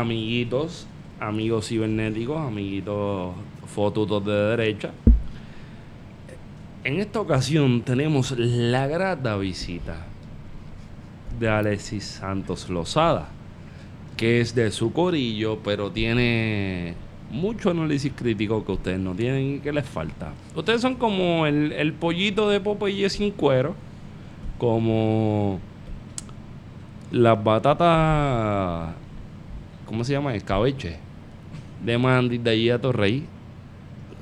amiguitos, amigos cibernéticos, amiguitos fotutos de derecha. En esta ocasión tenemos la grata visita de Alexis Santos Lozada, que es de su corillo, pero tiene mucho análisis crítico que ustedes no tienen y que les falta. Ustedes son como el, el pollito de Popeye sin cuero, como las batatas, ¿cómo se llama? Escabeche, de Mandy, de allí a Torrey,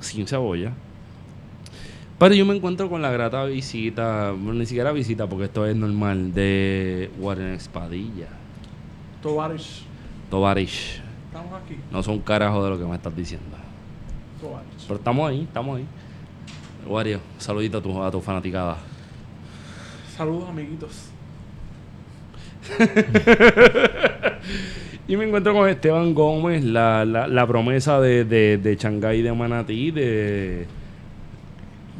sin cebolla. Pero yo me encuentro con la grata visita, bueno, ni siquiera visita porque esto es normal, de Warren Espadilla. Tovarish. Tovarish. Estamos aquí. No son carajo de lo que me estás diciendo. Tovarish. Pero estamos ahí, estamos ahí. Wario, saludito a tu, a tu fanaticada. Saludos, amiguitos. Y me encuentro con Esteban Gómez, la, la, la promesa de, de, de Shanghái de Manatí, de,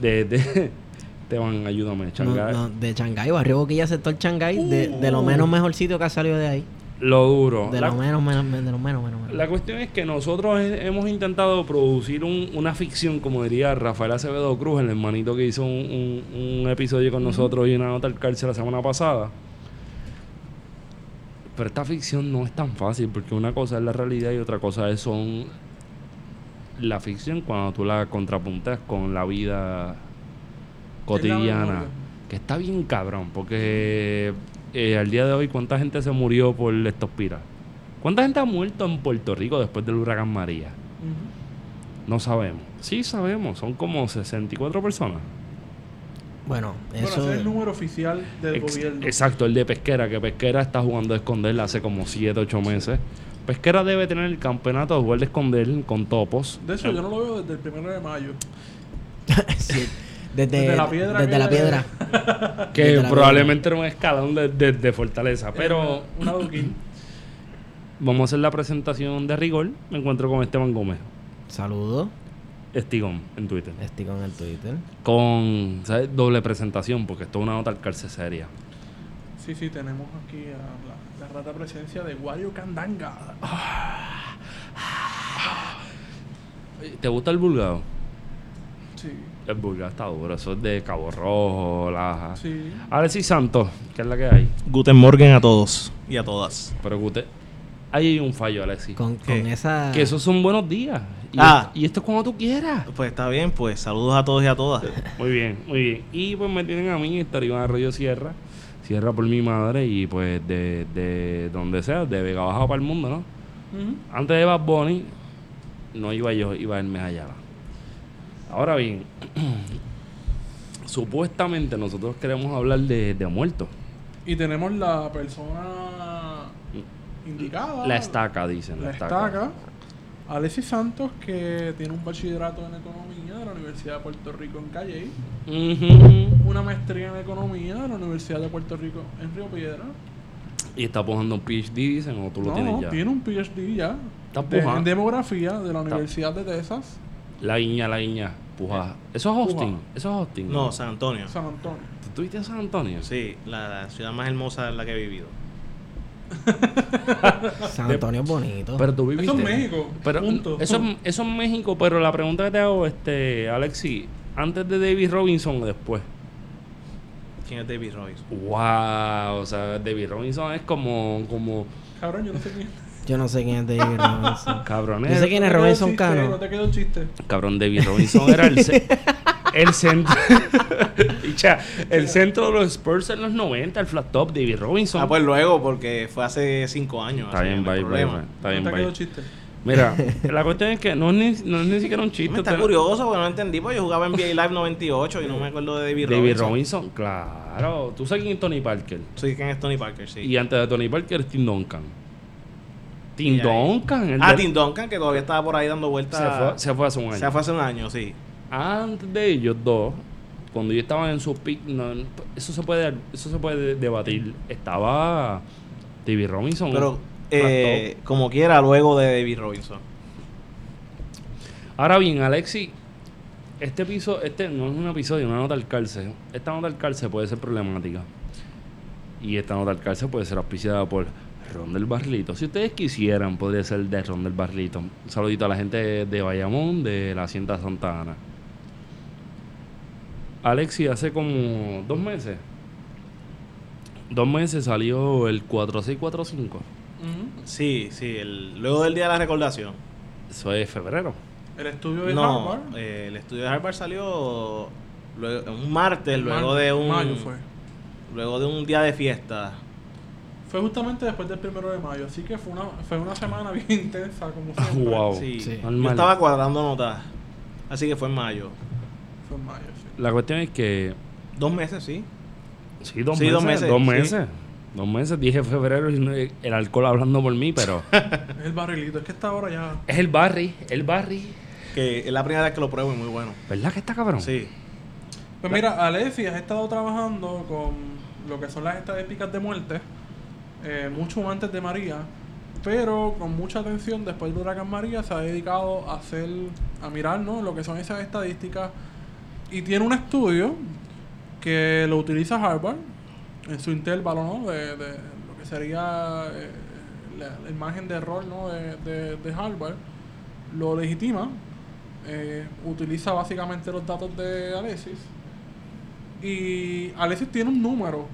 de, de- Esteban, ayúdame, Shanghái. no, de Shanghái, barrio Boquilla, sector Shanghái, de, de Uh. lo menos mejor sitio que ha salido de ahí. Lo duro. De La- lo menos, menos, de lo menos, menos, menos. La cuestión es que nosotros he- hemos intentado producir un- una ficción, como diría Rafael Acevedo Cruz, el hermanito que hizo un, un- un episodio con nosotros y una nota al cárcel la semana pasada. Pero esta ficción no es tan fácil, porque una cosa es la realidad y otra cosa es son la ficción cuando tú la contrapuntas con la vida cotidiana. Que está bien cabrón, porque eh, al día de hoy, ¿cuánta gente se murió por estos piras? ¿Cuánta gente ha muerto en Puerto Rico después del huracán María? No sabemos. Sí sabemos, son como 64 personas. Bueno, Bueno, eso. ese es el número oficial del Ex- gobierno. exacto, el de Pesquera, que Pesquera está jugando a esconder hace como 7, 8 meses. Pesquera debe tener el campeonato de jugar de esconder con topos. De hecho, yo no lo veo desde el primero de mayo. Sí, desde, Desde la piedra desde que la le- piedra. que desde la probablemente era un escalón de, de- de fortaleza. Pero Eh, Una adoquín. vamos a hacer la presentación de rigor. Me encuentro con Esteban Gómez, Saludos. Estigón, en Twitter. Estoy con el Twitter. Con ¿sabes? doble presentación, porque esto es una nota al cárcel seria. Sí, sí, tenemos aquí a la, la rata presencia de Wario Candanga. ¿Te gusta el vulgado? Sí, El vulgado está duro, eso es de Cabo Rojo, Laja. sí. Alexis Santos, que es la que hay. Guten Morgen a todos y a todas. Pero. Ahí hay un fallo, Alexis. Con, con esa. Que esos son buenos días. Y, Ah. esto, y esto es cuando tú quieras. Pues está bien, pues saludos a todos y a todas. Muy bien, muy bien. Y pues me tienen a mí, Esteban Arroyo Sierra. Sierra por mi madre y pues de, de donde sea, de Vega Baja para el mundo, ¿no? Antes de Bad Bunny, no iba yo, iba Hermes allá. Ahora bien, supuestamente nosotros queremos hablar de, de muertos. Y tenemos la persona indicada. La estaca, dicen. La estaca. Alexis Santos, que tiene un bachillerato en economía de la Universidad de Puerto Rico en Calle. Una maestría en economía de la Universidad de Puerto Rico en Río Piedra. Y está pujando un PhD, dicen, o tú lo no, tienes ya. tiene un PhD ya. Está de- pujando. en demografía de la Está- Universidad de Texas, La guiña, la guiña, pujada. Eso es Austin. Eso es Austin. No, San Antonio. San Antonio. ¿Tú estuviste en San Antonio? Sí, la, la ciudad más hermosa en la que he vivido. San Antonio es bonito. Pero tú viviste. Eso es México. Pero punto. eso, es- eso es México, pero la pregunta que te hago, este, Alexi, antes de David Robinson o después. ¿Quién es David Royce? Wow, o sea, David Robinson es como, como Cabrón, yo no sé quién. Yo no sé quién es David Robinson. cabrón. Yo sé quién es Robinson Cano. No te quedó el chiste. Cabrón, David Robinson era el, el centro. El centro de los Spurs en los 90, el flat top, David Robinson. Ah, pues luego, porque fue hace cinco años. Está bien, bye, bye. Está bien, bye. chiste. Mira, la cuestión es que no es ni, no es ni siquiera un chiste. Me está pero- curioso porque no entendí, porque yo jugaba en NBA Live 98 y no me acuerdo de David, David Robinson. Robinson, claro. Tú sabes quién es Tony Parker. Soy quién es Tony Parker, sí. Y antes de Tony Parker es Tim Duncan. Tim Duncan. el ah, de- Tim Duncan, que todavía estaba por ahí dando vueltas. se fue, se fue hace un año. Se fue hace un año, sí. Antes de ellos dos, cuando ellos estaban en su pick, no, eso se puede eso se puede debatir. Estaba David Robinson. Pero, eh, como quiera, luego de David Robinson. Ahora bien, Alexi, este episodio, este no es un episodio, una nota al cárcel. Esta nota al cárcel puede ser problemática. Y esta nota al cárcel puede ser auspiciada por Ron del Barrilito. Si ustedes quisieran, podría ser de Ron del Barrilito. Un saludito a la gente de Bayamón, de la Hacienda Santa Ana. Alexi, hace como dos meses. Dos meses salió el 4645. Ujú. Sí, sí, el, luego del día de la recordación. Eso es febrero. El estudio de No, Harvard. eh, el estudio de Harvard salió luego, un martes, luego mar- de un mayo fue. luego de un día de fiesta. Fue justamente después del primero de mayo, así que fue una, fue una semana bien intensa, como siempre. Wow. Sí, Sí. yo estaba cuadrando notas. Así que fue en mayo. Fue en mayo, sí. La cuestión es que. Dos meses, sí. Sí, dos Sí, meses. dos meses, Dos sí. meses. Dos meses. Dije febrero y no- el alcohol hablando por mí, pero. Es el barrilito, es que esta hora ya. es el Barry. El Barry. Que es la primera vez que lo pruebo y muy bueno. ¿Verdad que está cabrón? Sí. Pues mira, Alessi has estado trabajando con lo que son las estadísticas de muerte, eh, mucho antes de María, pero con mucha atención después del huracán María se ha dedicado a hacer, a mirar ¿no? lo que son esas estadísticas y tiene un estudio que lo utiliza Harvard en su intervalo ¿no? de, de lo que sería eh, la, la imagen de error ¿no? de, de, de Harvard, lo legitima, eh, utiliza básicamente los datos de Alexis y Alexis tiene un número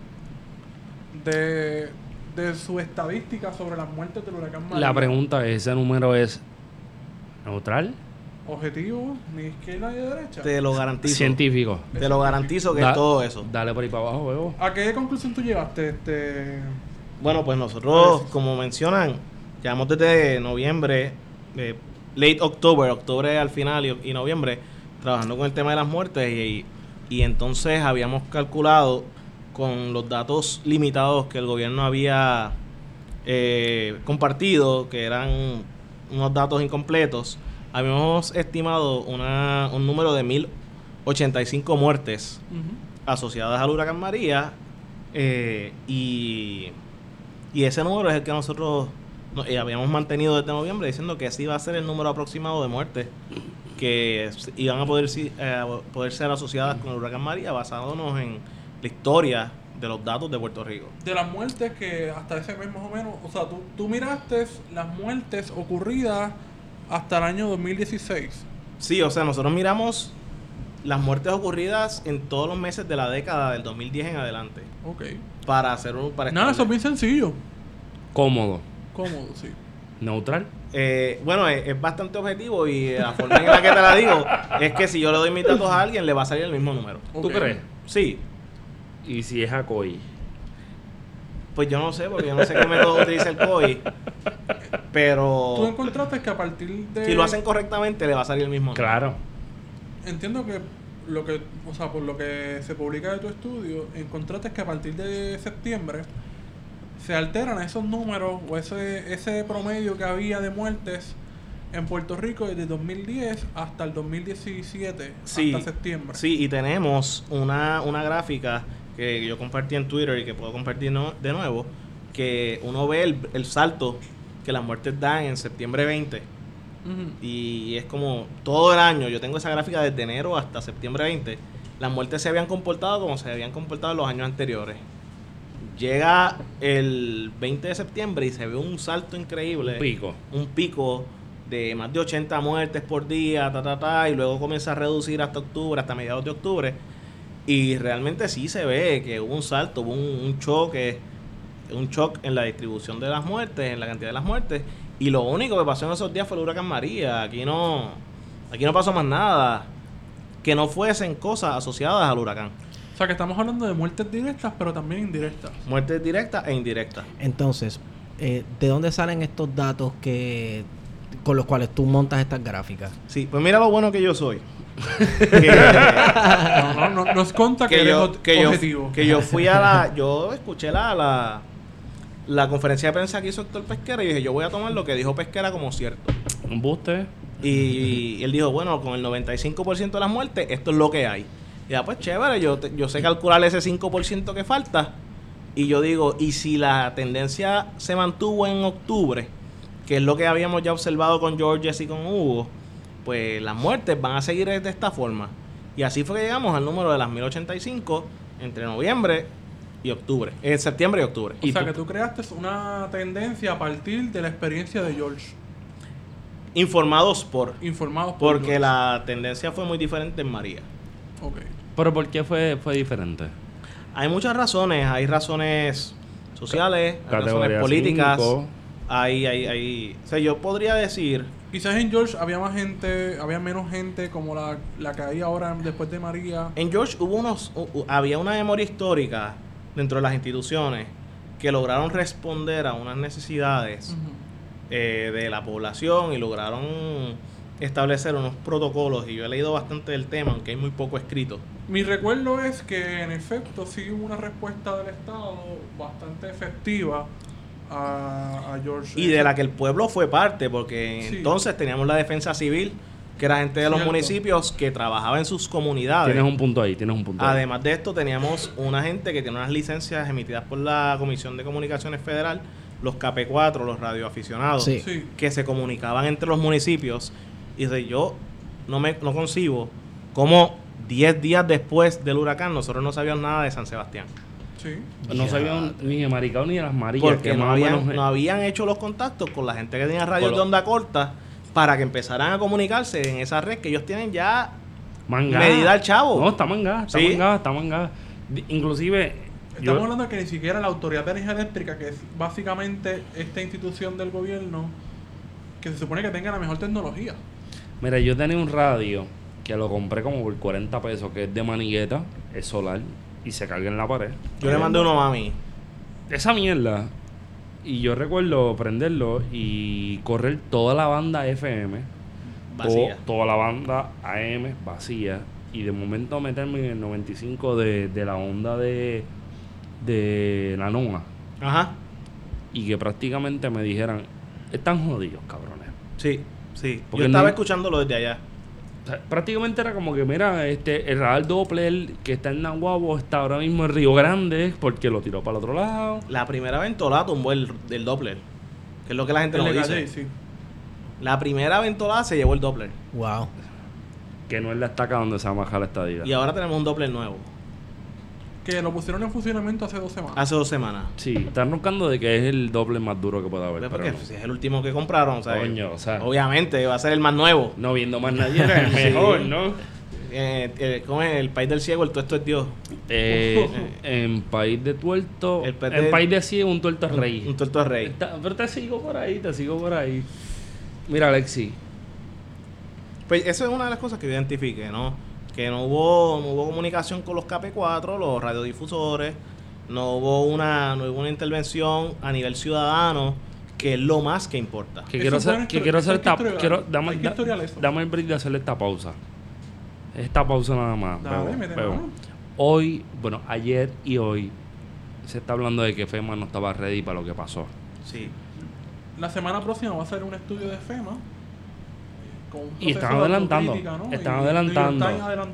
de, de su estadística sobre las muertes del huracán María. La pregunta es: ¿ese número es neutral? Objetivo, ni izquierda ni derecha. Te lo garantizo. Científico. Te lo garantizo que Da- es todo eso. Dale por ahí para abajo, veo. ¿A qué conclusión tú llegaste? Este, Bueno, pues nosotros, como mencionan, llevamos desde noviembre, eh, late october, octubre al final y, y noviembre, trabajando con el tema de las muertes y, y entonces habíamos calculado con los datos limitados que el gobierno había eh, compartido, que eran unos datos incompletos, habíamos estimado una, un número de 1085 muertes ujú. asociadas al huracán María eh, y, y ese número es el que nosotros no- eh, habíamos mantenido desde noviembre diciendo que ese iba a ser el número aproximado de muertes que iban a poder, eh, poder ser asociadas con el huracán María basándonos en la historia de los datos de Puerto Rico. de las muertes que hasta ese mes más o menos, o sea, tú, tú miraste las muertes ocurridas hasta el año 2016. Sí, o sea, nosotros miramos las muertes ocurridas en todos los meses de la década del 2010 en adelante Ok. para hacer un para Nada, eso es bien sencillo. Cómodo. Cómodo, sí. Neutral. Eh, bueno, es, es bastante objetivo y la forma en la que te la digo es que si yo le doy mis datos a alguien, le va a salir el mismo número. ¿Tú Ok. crees? Sí, Y si es Acoy. Pues yo no sé, porque yo no sé qué método utiliza el COI, Tú pero encontraste que a partir de... si lo hacen correctamente, le va a salir el mismo. Claro. Entiendo que lo que, o sea, por lo que se publica de tu estudio, encontraste que a partir de septiembre se alteran esos números o ese, ese promedio que había de muertes en Puerto Rico desde 2010 hasta el 2017, Sí, hasta septiembre. Sí, y tenemos una, una gráfica que yo compartí en Twitter y que puedo compartir no- de nuevo, que uno ve el, el salto que las muertes dan en septiembre 20 Ujú. y es como todo el año, yo tengo esa gráfica desde enero hasta septiembre 20, las muertes se habían comportado como se habían comportado en los años anteriores. Llega el 20 de septiembre y se ve un salto increíble Pico. un pico de más de 80 muertes por día, ta, ta, ta, y luego comienza a reducir hasta octubre, hasta mediados de octubre. Y realmente sí se ve que hubo un salto, hubo un, un choque, un shock en la distribución de las muertes, en la cantidad de las muertes. Y lo único que pasó en esos días fue el huracán María. Aquí no, aquí no pasó más nada que no fuesen cosas asociadas al huracán. O sea, que estamos hablando de muertes directas, pero también indirectas. Muertes directas e indirectas. Entonces, eh, ¿de dónde salen estos datos que con los cuales tú montas estas gráficas? Sí, pues mira lo bueno que yo soy. Que- No, no, no, nos conta que, yo, que, yo, objetivo. que yo fui a la. Yo escuché la, la, la conferencia de prensa que hizo Héctor Pesquera y dije: Yo voy a tomar lo que dijo Pesquera como cierto. Un buste. Y, él dijo: Bueno, con el 95% de las muertes, esto es lo que hay. Y ya, pues chévere, yo, te- yo sé calcular ese 5% que falta. Y yo digo: ¿y si la tendencia se mantuvo en octubre? Que es lo que habíamos ya observado con Georges y con Hugo. Pues las muertes van a seguir de esta forma. Y así fue que llegamos al número de las 1085 entre noviembre y octubre. En septiembre y octubre. O ¿Y sea tú? que tú creaste una tendencia a partir de la experiencia de George. Informados por. Informados por Porque George. la tendencia fue muy diferente en María. Ok. Pero ¿por qué fue, fue diferente? Hay muchas razones. Hay razones sociales, hay razones políticas. cinco. Hay, hay, hay. O sea, yo podría decir. Quizás en George había más gente, había menos gente como la, la que hay ahora después de María. En George hubo unos. u- u- había una memoria histórica dentro de las instituciones que lograron responder a unas necesidades. Eh, de la población y lograron establecer unos protocolos y yo he leído bastante del tema aunque hay muy poco escrito Mi recuerdo es que en efecto sí hubo una respuesta del Estado bastante efectiva a, a George. y de la que el pueblo fue parte porque Sí. entonces teníamos la defensa civil que era gente de los municipios que trabajaba en sus comunidades Tienes un punto ahí, tienes un punto ahí. además de esto teníamos una gente que tiene unas licencias emitidas por la Comisión de Comunicaciones Federal los KP4 los radioaficionados Sí. Sí. que se comunicaban entre los municipios. Y de yo no me no concibo cómo 10 días después del huracán nosotros no sabíamos nada de San Sebastián. Sí. No Ya. sabían ni de Maricao ni de las Marías. Porque que no habían, menos- no habían hecho los contactos con la gente que tenía radios de onda corta para que empezaran a comunicarse en esa red que ellos tienen ya Mangada. medida al chavo. No, está mangada, está Sí. mangada, está mangada. Inclusive... Estamos yo- hablando de que ni siquiera la Autoridad de Energía Eléctrica, que es básicamente esta institución del gobierno, que se supone que tenga la mejor tecnología. Mira, yo tenía un radio que lo compré como por 40 pesos, que es de manigueta, es solar y se carga en la pared. Yo le mandé uno a mami. Esa mierda. Y yo recuerdo prenderlo y correr toda la banda FM, Vacía. to- toda la banda AM vacía, y de momento meterme en el 95 de, de la onda de, de la NOA, Ajá. y que prácticamente me dijeran, están jodidos, cabrones. Sí, sí. Porque Yo estaba no- escuchándolo desde allá. Prácticamente era como que, mira, este, el radar Doppler que está en Nahuabo está ahora mismo en Río Grande porque lo tiró para el otro lado. La primera ventolada tumbó el, el Doppler. Que es lo que la gente El no de dice. Calle, sí. La primera ventolada se llevó el Doppler. Wow. Que no es la estaca donde se va a bajar la estadía. Y ahora tenemos un Doppler nuevo. Que lo pusieron en funcionamiento hace dos semanas. Hace dos semanas. Sí, están roncando de que es el doble más duro que pueda haber. Pues pero porque no. si es el último que compraron, o sea, Coño, o sea. obviamente va a ser el más nuevo. No viendo más nadie el mejor, Sí. ¿no? Eh, eh, ¿Cómo es? El país del ciego, el tuesto es Dios. Eh, en país de tuerto. El país de ciego, un tuerto es rey. Un tuerto es rey. Está- pero te sigo por ahí, te sigo por ahí. Mira, Alexi. Pues eso es una de las cosas que yo identifique, ¿no? Que no hubo, no hubo comunicación con los KP4, los radiodifusores, no hubo una, no hubo una intervención a nivel ciudadano, que es lo más que importa. Que quiero hacer, que quiero hacer esta, quiero, dame, da- el break de hacerle esta pausa. Esta pausa nada más. Dale, Bebo, Bebo. Hoy, bueno, ayer y hoy se está hablando de que FEMA no estaba ready para lo que pasó. Sí. La semana próxima va a ser un estudio de FEMA. Y están de adelantando, están Y adelantando,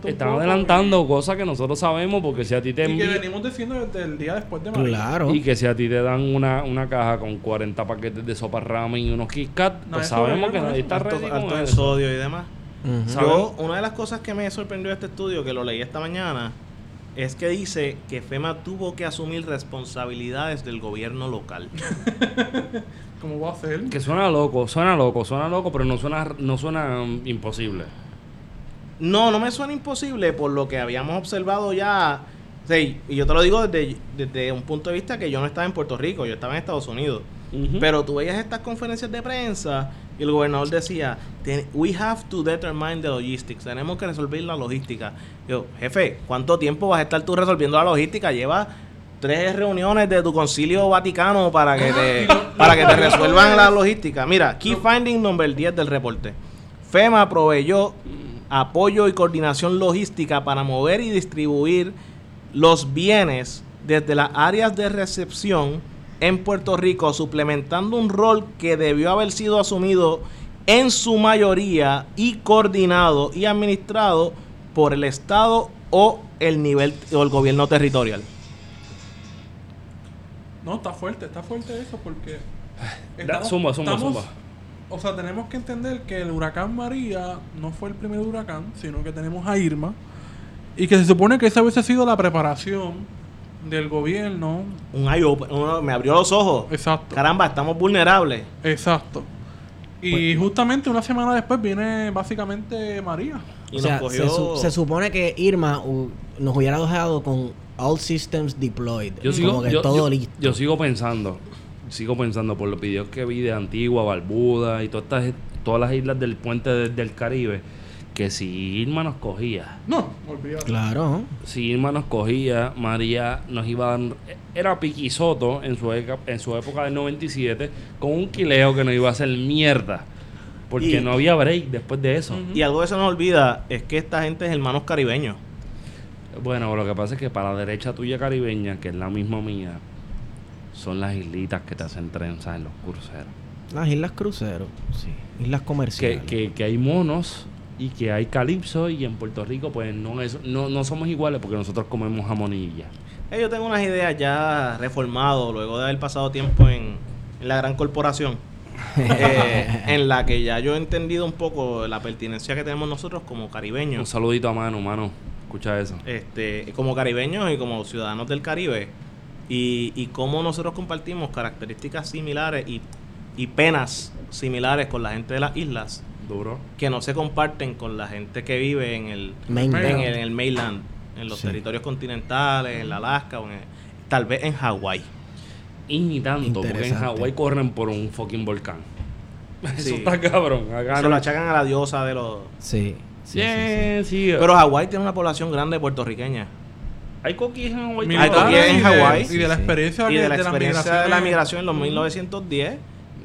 están poco adelantando cosas que nosotros sabemos porque si a ti te Y, que venimos diciendo desde el día después de María. Claro. y que si a ti te dan una, una caja con 40 paquetes de sopa ramen y unos Kit Kat, No, pues sabemos que no, nadie está Alto, ready alto con en eso. sodio y demás. Yo, una de las cosas que me sorprendió de este estudio, que lo leí esta mañana, es que dice que FEMA tuvo que asumir responsabilidades del gobierno local. ¿Cómo va a ser? Que suena loco, suena loco, suena loco, pero no suena, no suena um, imposible. No, no me suena imposible por lo que habíamos observado ya. Sí, y yo te lo digo desde, desde un punto de vista que yo no estaba en Puerto Rico, yo estaba en Estados Unidos. Pero tú veías estas conferencias de prensa y el gobernador decía, "Ten- we have to determine the logistics, tenemos que resolver la logística. Yo, jefe, ¿cuánto tiempo vas a estar tú resolviendo la logística? Lleva tres reuniones de tu concilio vaticano para que te, para que te resuelvan la logística. Mira, key finding number 10 del reporte. FEMA proveyó apoyo y coordinación logística para mover y distribuir los bienes desde las áreas de recepción en Puerto Rico, suplementando un rol que debió haber sido asumido en su mayoría y coordinado y administrado por el Estado o el nivel o el gobierno territorial. No, está fuerte, está fuerte eso porque... Da- zumba, zumba, zumba. O sea, tenemos que entender que el huracán María no fue el primer huracán, sino que tenemos a Irma. Y que se supone que esa hubiese sido la preparación del gobierno. Un eye open- uno- me abrió los ojos. Exacto. Caramba, estamos vulnerables. Exacto. Y justamente una semana después viene básicamente María. Y o nos sea, cogió. se, su- se supone que Irma uh, nos hubiera dejado con all systems deployed. Yo sigo, como que yo, todo yo- listo. yo sigo pensando, sigo pensando por los videos que vi de Antigua, Barbuda y todas estas, todas las islas del puente de- del Caribe, que si Irma nos cogía, No, olvídate. Claro. si Irma nos cogía, María nos iba a dar, era Piquisoto en su, eca- en su época del 97, con un quileo que nos iba a hacer mierda, porque Y- no había break después de eso. Y algo que se nos olvida es que esta gente es hermanos caribeños. Bueno, lo que pasa es que para la derecha tuya caribeña, que es la misma mía, son las islitas que te hacen trenzas en los cruceros. Las islas cruceros, sí. Islas que, comerciales. que, que hay monos y que hay calipso y en Puerto Rico pues no es no, no somos iguales porque nosotros comemos jamonilla. Eh, yo tengo unas ideas ya reformado luego de haber pasado tiempo en, en la gran corporación. eh, en la que ya yo he entendido un poco la pertinencia que tenemos nosotros como Un caribeños. saludito a mano, mano. Escucha eso. este, como caribeños y como ciudadanos del Caribe, y, y cómo nosotros compartimos características similares y, y penas similares con la gente de las islas Duro. que no se comparten con la gente que vive en el, Mainland. en el, en el mainland, en los Sí. territorios continentales, en la Alaska, o en el- tal vez en Hawái. Y ni tanto, porque en. Hawái corren por un fucking volcán. Eso está cabrón. Acá Se no- lo achacan a la diosa de los... Sí. sí, sí, sí. Sí, sí. Pero Hawái tiene una población grande puertorriqueña. hay coquis en Hawái. Hay coquíes en y de- Hawái. Y de la experiencia, Y de la experiencia de la migración en los Ujú. 1910,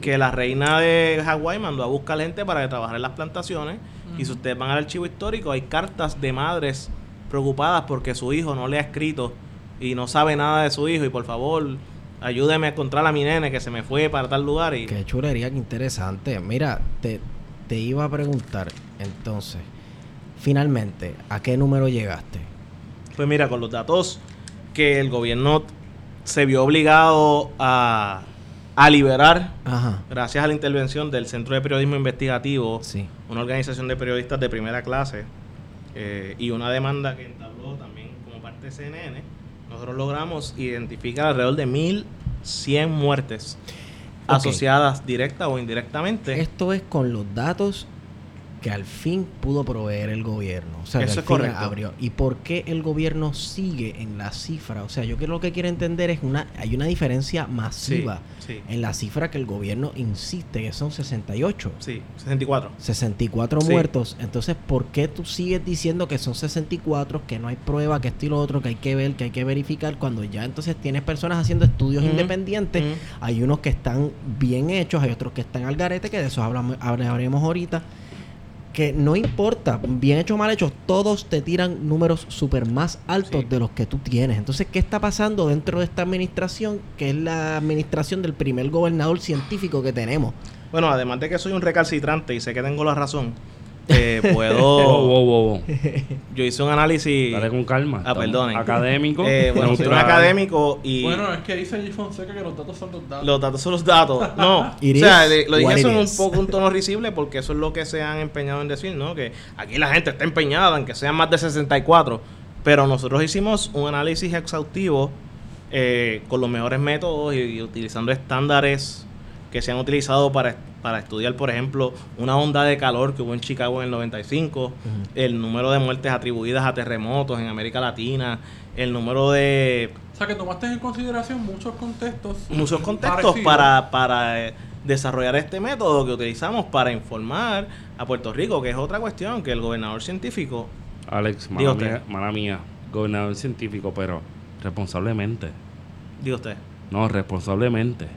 que la reina de Hawái mandó a buscar gente para que trabajara en las plantaciones. Y si ustedes van al archivo histórico, hay cartas de madres preocupadas porque su hijo no le ha escrito y no sabe nada de su hijo. Y por favor, ayúdeme a encontrar a mi nene que se me fue para tal lugar. Y Qué chulería, qué interesante. Mira, te, te iba a preguntar, entonces, finalmente, ¿a qué número llegaste? pues mira, con los datos que el gobierno se vio obligado a, a liberar Ajá, gracias a la intervención del Centro de Periodismo Investigativo sí. una organización de periodistas de primera clase eh, y una demanda que entabló también como parte de CNN, nosotros logramos identificar alrededor de 1.100 muertes asociadas directa o indirectamente. Esto es con los datos que al fin pudo proveer el gobierno. O sea, que Eso al es fin correcto. abrió. ¿Y por qué el gobierno sigue en la cifra? O sea, yo creo lo que quiero entender es una hay una diferencia masiva sí, en la cifra que el gobierno insiste que son 68. sí, 64. 64 Sí. muertos. Entonces, ¿por qué tú sigues diciendo que son 64, que no hay prueba, que esto y lo otro, que hay que ver, que hay que verificar, cuando ya entonces tienes personas haciendo estudios independientes? Hay unos que están bien hechos, hay otros que están al garete, que de eso hablamos, hablaremos ahorita. Que no importa, bien hecho o mal hecho, todos te tiran números súper más altos Sí. de los que tú tienes. Entonces, ¿qué está pasando dentro de esta administración? Que es la administración del primer gobernador científico que tenemos. Bueno, además de que soy un recalcitrante y sé que tengo la razón, eh, puedo... wow, wow. Yo hice un análisis... Dale con calma. Ah, Estamos perdonen. Académico. Eh, bueno, soy un neutral. académico y... Bueno, es que dice G. Fonseca que los datos son los datos. Los datos son los datos. No, o sea, lo dije eso en un poco un tono risible porque eso es lo que se han empeñado en decir, ¿no? Que aquí la gente está empeñada en que sean más de 64. Pero nosotros hicimos un análisis exhaustivo eh, con los mejores métodos y, y utilizando estándares que se han utilizado para, para estudiar, por ejemplo, una onda de calor que hubo en Chicago en el 95, el número de muertes atribuidas a terremotos en América Latina, el número de O sea, que tomaste en consideración muchos contextos. muchos contextos parecidos. para, para eh, desarrollar este método que utilizamos para informar a Puerto Rico, que es otra cuestión, que el gobernador científico, Alex, mala mía, mala mía, gobernador científico, pero responsablemente. diga usted, No, responsablemente.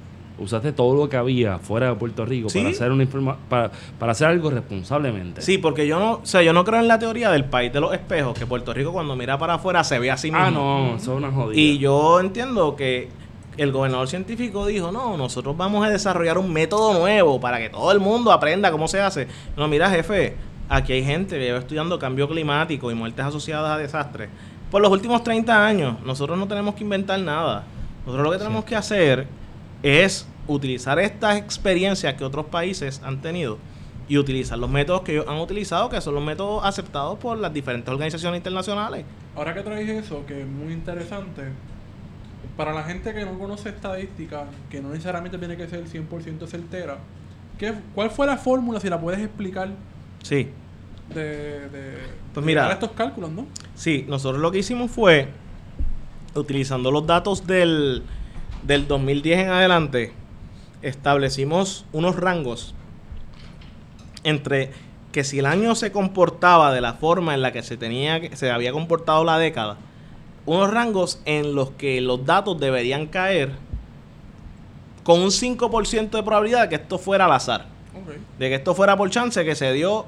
Usaste todo lo que había fuera de Puerto Rico Sí. para hacer una informa para, para hacer algo responsablemente. sí, porque yo no, o sea, yo no creo en la teoría del país de los espejos, que Puerto Rico cuando mira para afuera se ve así mismo. Ah, no, eso es una jodida. Y yo entiendo que el gobernador científico dijo, no, nosotros vamos a desarrollar un método nuevo para que todo el mundo aprenda cómo se hace. No, mira, jefe, aquí hay gente que lleva estudiando cambio climático y muertes asociadas a desastres. Por los últimos 30 años, nosotros no tenemos que inventar nada. Nosotros lo que tenemos que hacer es utilizar estas experiencias que otros países han tenido y utilizar los métodos que ellos han utilizado, que son los métodos aceptados por las diferentes organizaciones internacionales. Ahora que traes eso, que es muy interesante, para la gente que no conoce estadística, que no necesariamente tiene que ser 100% certera, ¿qué, ¿cuál fue la fórmula, si la puedes explicar, Sí. de, de, Pues mira. estos cálculos, no? Sí, nosotros lo que hicimos fue, utilizando los datos del, del 2010 en adelante, establecimos unos rangos entre que si el año se comportaba de la forma en la que se tenía se había comportado la década, unos rangos en los que los datos deberían caer con un 5% de probabilidad de que esto fuera al azar de que esto fuera por chance que se dio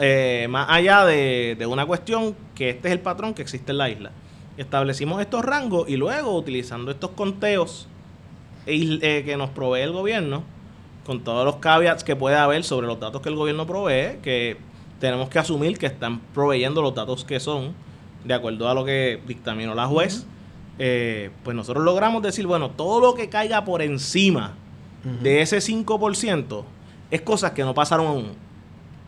eh, más allá de, de una cuestión que este es el patrón que existe en la isla. Establecimos estos rangos y luego utilizando estos conteos eh, que nos provee el gobierno, con todos los caveats que puede haber sobre los datos que el gobierno provee, que tenemos que asumir que están proveyendo los datos que son, de acuerdo a lo que dictaminó la juez, eh, pues nosotros logramos decir, bueno, todo lo que caiga por encima de ese 5% es cosas que no pasaron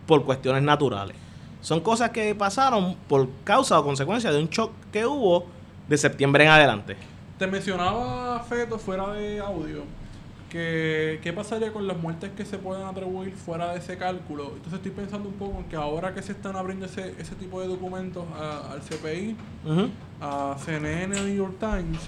por cuestiones naturales. Son cosas que pasaron por causa o consecuencia de un shock que hubo de septiembre en adelante. Te mencionaba Feto fuera de audio que qué pasaría con las muertes que se pueden atribuir fuera de ese cálculo. Entonces estoy pensando un poco en que ahora que se están abriendo ese, ese tipo de documentos a- al CPI, a CNN, New York Times,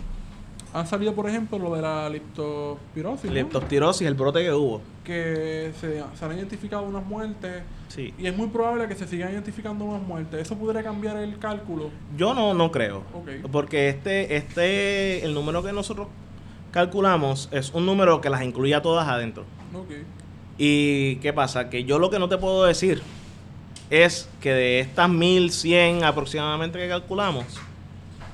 han salido por ejemplo lo de la leptospirosis, ¿no? Leptospirosis, el brote que hubo. que se, se han identificado unas muertes Sí. y es muy probable que se sigan identificando más muertes. ¿Eso podría cambiar el cálculo? Yo no, no creo. Ok. Porque este, este, el número que nosotros calculamos es un número que las incluye a todas adentro. Ok. ¿Y qué pasa? Que yo lo que no te puedo decir es que de estas 1100 aproximadamente que calculamos,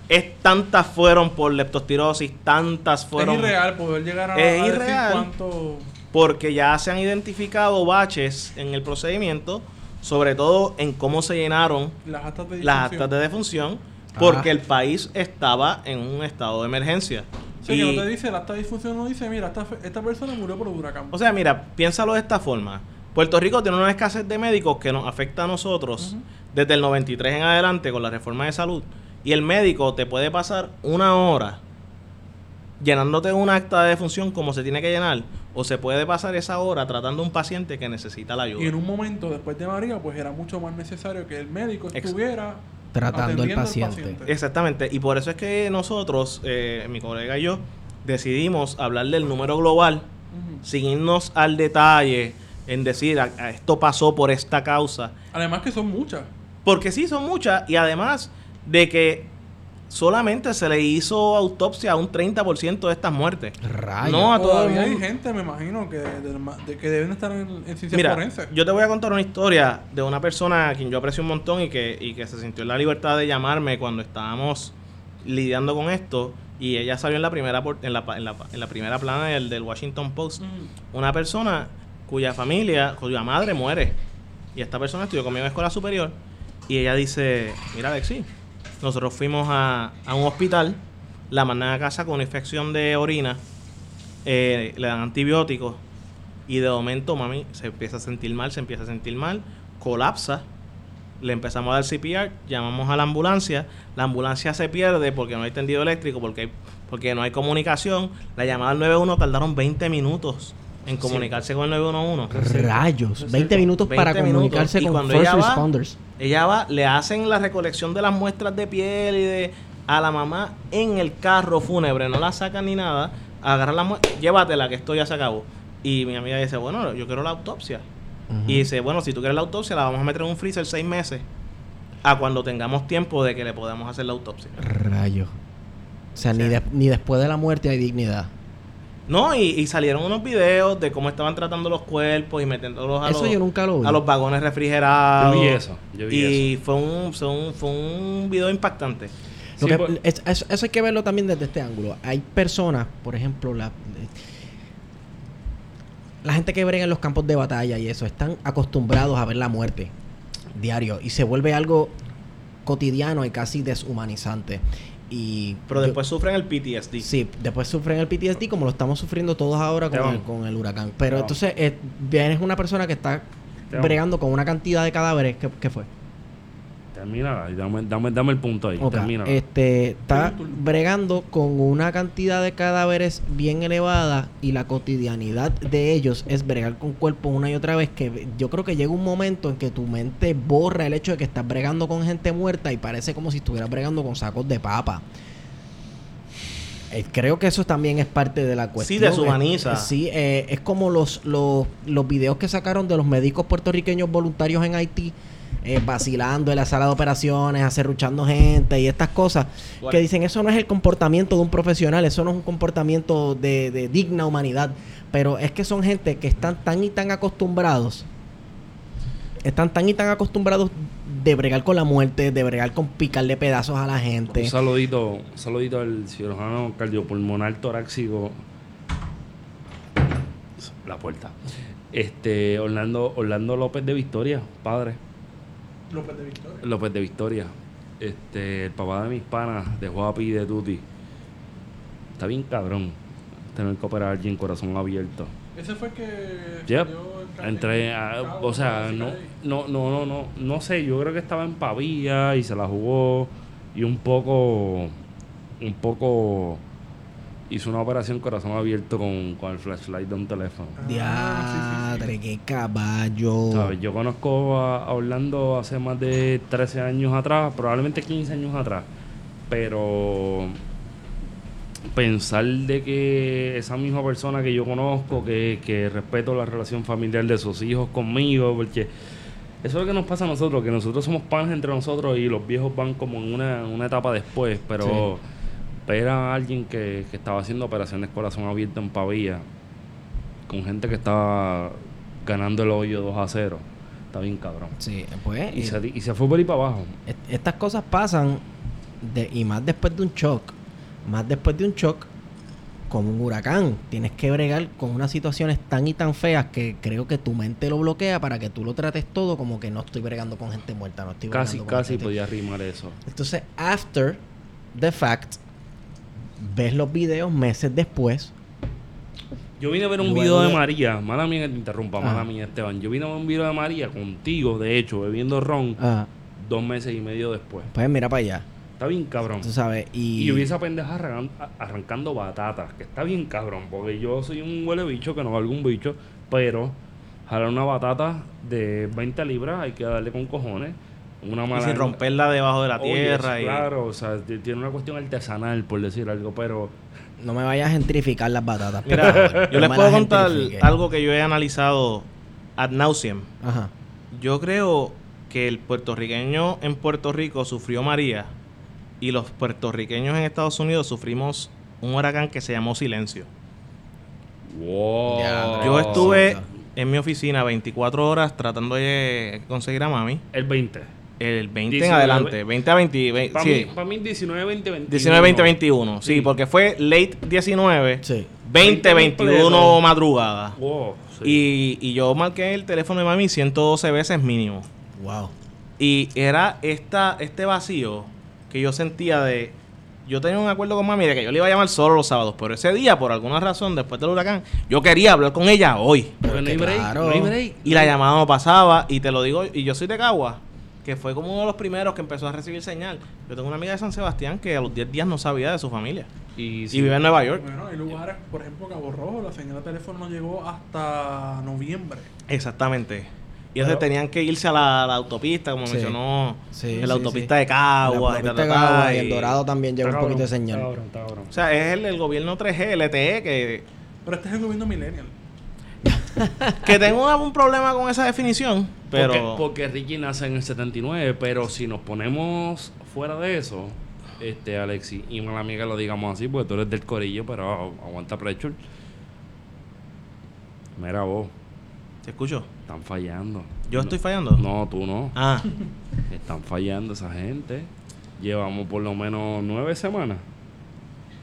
es tantas fueron por leptospirosis, tantas fueron es irreal poder llegar a, Es a decir irreal. cuánto... porque ya se han identificado baches en el procedimiento, sobre todo en cómo se llenaron Las actas de las difunción. actas de defunción, porque Ah. el país estaba en un estado de emergencia. Sí, Y- que no te dice, el acta de difusión no dice, mira, esta, fe- esta persona murió por huracán. O sea, mira, piénsalo de esta forma. Puerto Rico tiene una escasez de médicos que nos afecta a nosotros Ujú. desde el 93 en adelante con la reforma de salud. Y el médico te puede pasar una hora llenándote un acta de defunción como se tiene que llenar, o se puede pasar esa hora tratando a un paciente que necesita la ayuda. y en un momento después de María, pues era mucho más necesario que el médico estuviera Tratando al paciente. Exactamente, y por eso es que nosotros, eh, mi colega y yo, decidimos hablar del número global Ujú. sin irnos al detalle en decir, "A- a esto pasó por esta causa. Además que son muchas. Porque sí, son muchas. Y además de que solamente se le hizo autopsia a un 30% de estas muertes. Rayos. No a todo el Todavía hay gente, me imagino, que, de- de- que deben estar en, en ciencias Mira, forenses. yo te voy a contar una historia de una persona a quien yo aprecio un montón y que, y que se sintió en la libertad de llamarme cuando estábamos lidiando con esto. Y ella salió en la primera por- en la, en la, en la primera plana del, del Washington Post. Ujú. Una persona cuya familia, cuya madre muere. Y esta persona estudió conmigo en escuela superior. Y ella dice, mira Alexi, nosotros fuimos a, a un hospital, la mandan a casa con una infección de orina, eh, le dan antibióticos y de momento mami se empieza a sentir mal, se empieza a sentir mal, colapsa, le empezamos a dar CPR, llamamos a la ambulancia, la ambulancia se pierde porque no hay tendido eléctrico, porque, hay- porque no hay comunicación, la llamada al 91 tardaron 20 minutos en comunicarse con el 911. Rayos. 20 minutos 20 para minutos. comunicarse Y con cuando first ella va- responders. Ella va, le hacen la recolección de las muestras de piel y de a la mamá en el carro fúnebre, no la sacan ni nada, agarran la muestra, llévatela que esto ya se acabó. Y mi amiga dice, bueno, yo quiero la autopsia. Y dice, bueno, si tú quieres la autopsia, la vamos a meter en un freezer seis meses a cuando tengamos tiempo de que le podamos hacer la autopsia. Rayos. O sea, ni, de- ni después de la muerte hay dignidad. No, y, y salieron unos videos de cómo estaban tratando los cuerpos y metiéndolos a, Eso los, yo nunca lo vi. a los vagones refrigerados. Yo vi eso, yo vi y fue un, fue un fue un video impactante. Lo Sí, que- pues- es- es- eso hay que verlo también desde este ángulo. Hay personas, por ejemplo, la, la gente que brega en los campos de batalla y eso, están acostumbrados a ver la muerte diario y se vuelve algo cotidiano y casi deshumanizante. Y Pero yo- después sufren el PTSD. Sí, después sufren el PTSD como lo estamos sufriendo todos ahora con, el, con el huracán. Pero entonces eh, vienes una persona que está bregando con una cantidad de cadáveres. ¿Qué, qué fue? Termina, dame, dame, dame el punto ahí. Ok, Termina. Este, está bregando con una cantidad de cadáveres bien elevada y la cotidianidad de ellos es bregar con cuerpos una y otra vez que yo creo que llega un momento en que tu mente borra el hecho de que estás bregando con gente muerta y parece como si estuvieras bregando con sacos de papa. Eh, creo que eso también es parte de la cuestión. deshumaniza. Eh, sí, eh, es como los, los, los videos que sacaron de los médicos puertorriqueños voluntarios en Haití, eh, vacilando en la sala de operaciones, acerruchando gente y estas cosas, Bueno. que dicen eso no es el comportamiento de un profesional, eso no es un comportamiento de, de digna humanidad, pero es que son gente que están tan y tan acostumbrados, están tan y tan acostumbrados de bregar con la muerte, de bregar con picarle pedazos a la gente. Un saludito, un saludito al cirujano cardiopulmonar torácico. La puerta. Este, Orlando, Orlando López de Victoria, padre. López de Victoria. López de Victoria. Este, el papá de mis panas, de Juapi y de Tuti. Está bien cabrón tener que operar a alguien corazón abierto. Ese fue el que. Yep. Entre, Cabo, o sea, no, no, no, no, no, no sé, yo creo que estaba en Pavía y se la jugó y un poco, un poco hizo una operación corazón abierto con, con el flashlight de un teléfono. Ah, sí, sí, Diadre, qué caballo. ¿Sabes? Yo conozco a, a Orlando hace más de 13 años atrás, probablemente 15 años atrás, pero pensar de que esa misma persona que yo conozco, que, que respeto la relación familiar de sus hijos conmigo, porque eso es lo que nos pasa a nosotros, que nosotros somos panes entre nosotros y los viejos van como en una, una etapa después, pero ver a alguien que, que estaba haciendo operaciones corazón abierto en Pavía, con gente que estaba ganando el hoyo 2 a 0, está bien cabrón. Sí, pues. Y y- se, y se fue por ahí para abajo. est- estas cosas pasan de, y más después de un shock. Más después de un shock, como un huracán. Tienes que bregar con unas situaciones tan y tan feas que creo que tu mente lo bloquea para que tú lo trates todo como que no estoy bregando con gente muerta, no estoy Casi, bregando con casi gente- podía rimar eso. Entonces, after the fact, ves los videos meses después. Yo vine a ver un Luego video de de- María, mala mía que te interrumpa, mala Ah. mía Esteban. Yo vine a ver un video de María contigo, de hecho, bebiendo ron, ah, dos meses y medio después. pues mira para allá. Está bien cabrón. Tú sabes. Y, Y yo vi esa pendeja arran- arrancando batatas, que está bien cabrón, porque yo soy un huele bicho que no valgo un bicho, pero jalar una batata de 20 libras hay que darle con cojones. Una Y sin romperla debajo de la tierra. y- Claro, o sea, tiene una cuestión artesanal, por decir algo, pero no me vayas a gentrificar las batatas. por Mira, favor. yo No les puedo contar algo que yo he analizado ad nauseam. Ajá. Yo creo que el puertorriqueño en Puerto Rico sufrió María y los puertorriqueños en Estados Unidos sufrimos un huracán que se llamó Silencio. wow. Ya, Yo estuve en mi oficina 24 horas tratando de conseguir a mami. el 20. El 20 en 19, adelante, 20 a 20, ve- Para sí, mí, pa' mí 19, 20, 21. 19, 20, 21. Sí, Sí. porque fue late 19, Sí. 20, 20 21 completo. madrugada. Wow, sí. Y, y yo marqué el teléfono de mami 112 veces mínimo. Wow. Y era esta, este vacío que yo sentía de... Yo tenía un acuerdo con mami de que yo le iba a llamar solo los sábados, pero ese día, por alguna razón, después del huracán, yo quería hablar con ella hoy. Porque no hay break, claro. no hay break. Y la llamada no pasaba, y te lo digo, y yo soy de Cagua, que fue como uno de los primeros que empezó a recibir señal. Yo tengo una amiga de San Sebastián que a los 10 días no sabía de su familia. Y, Y vive en Nueva York. Bueno, hay lugares, por ejemplo, Cabo Rojo, la señal de teléfono no llegó hasta noviembre. Exactamente. Y entonces Pero- tenían que irse a la, autopista, como Sí. mencionó, Sí, en sí, la autopista sí. de Cagua. La y ta, autopista ta, Cagua y y- el Dorado también lleva un poquito de señal. está cabrón, está cabrón. O sea, es el, el gobierno 3G, LTE, que, Pero este es el gobierno millennial. que tengo un problema con esa definición, pero... Porque, porque Ricky nace en el 79, pero si nos ponemos fuera de eso, este Alexi, y mala amiga lo digamos así, porque tú eres del corillo, pero aguanta pressure. Mira vos, ¿Te escucho? están fallando. ¿Yo No- estoy fallando? No, tú no. Ah, Están fallando esa gente. Llevamos por lo menos nueve semanas.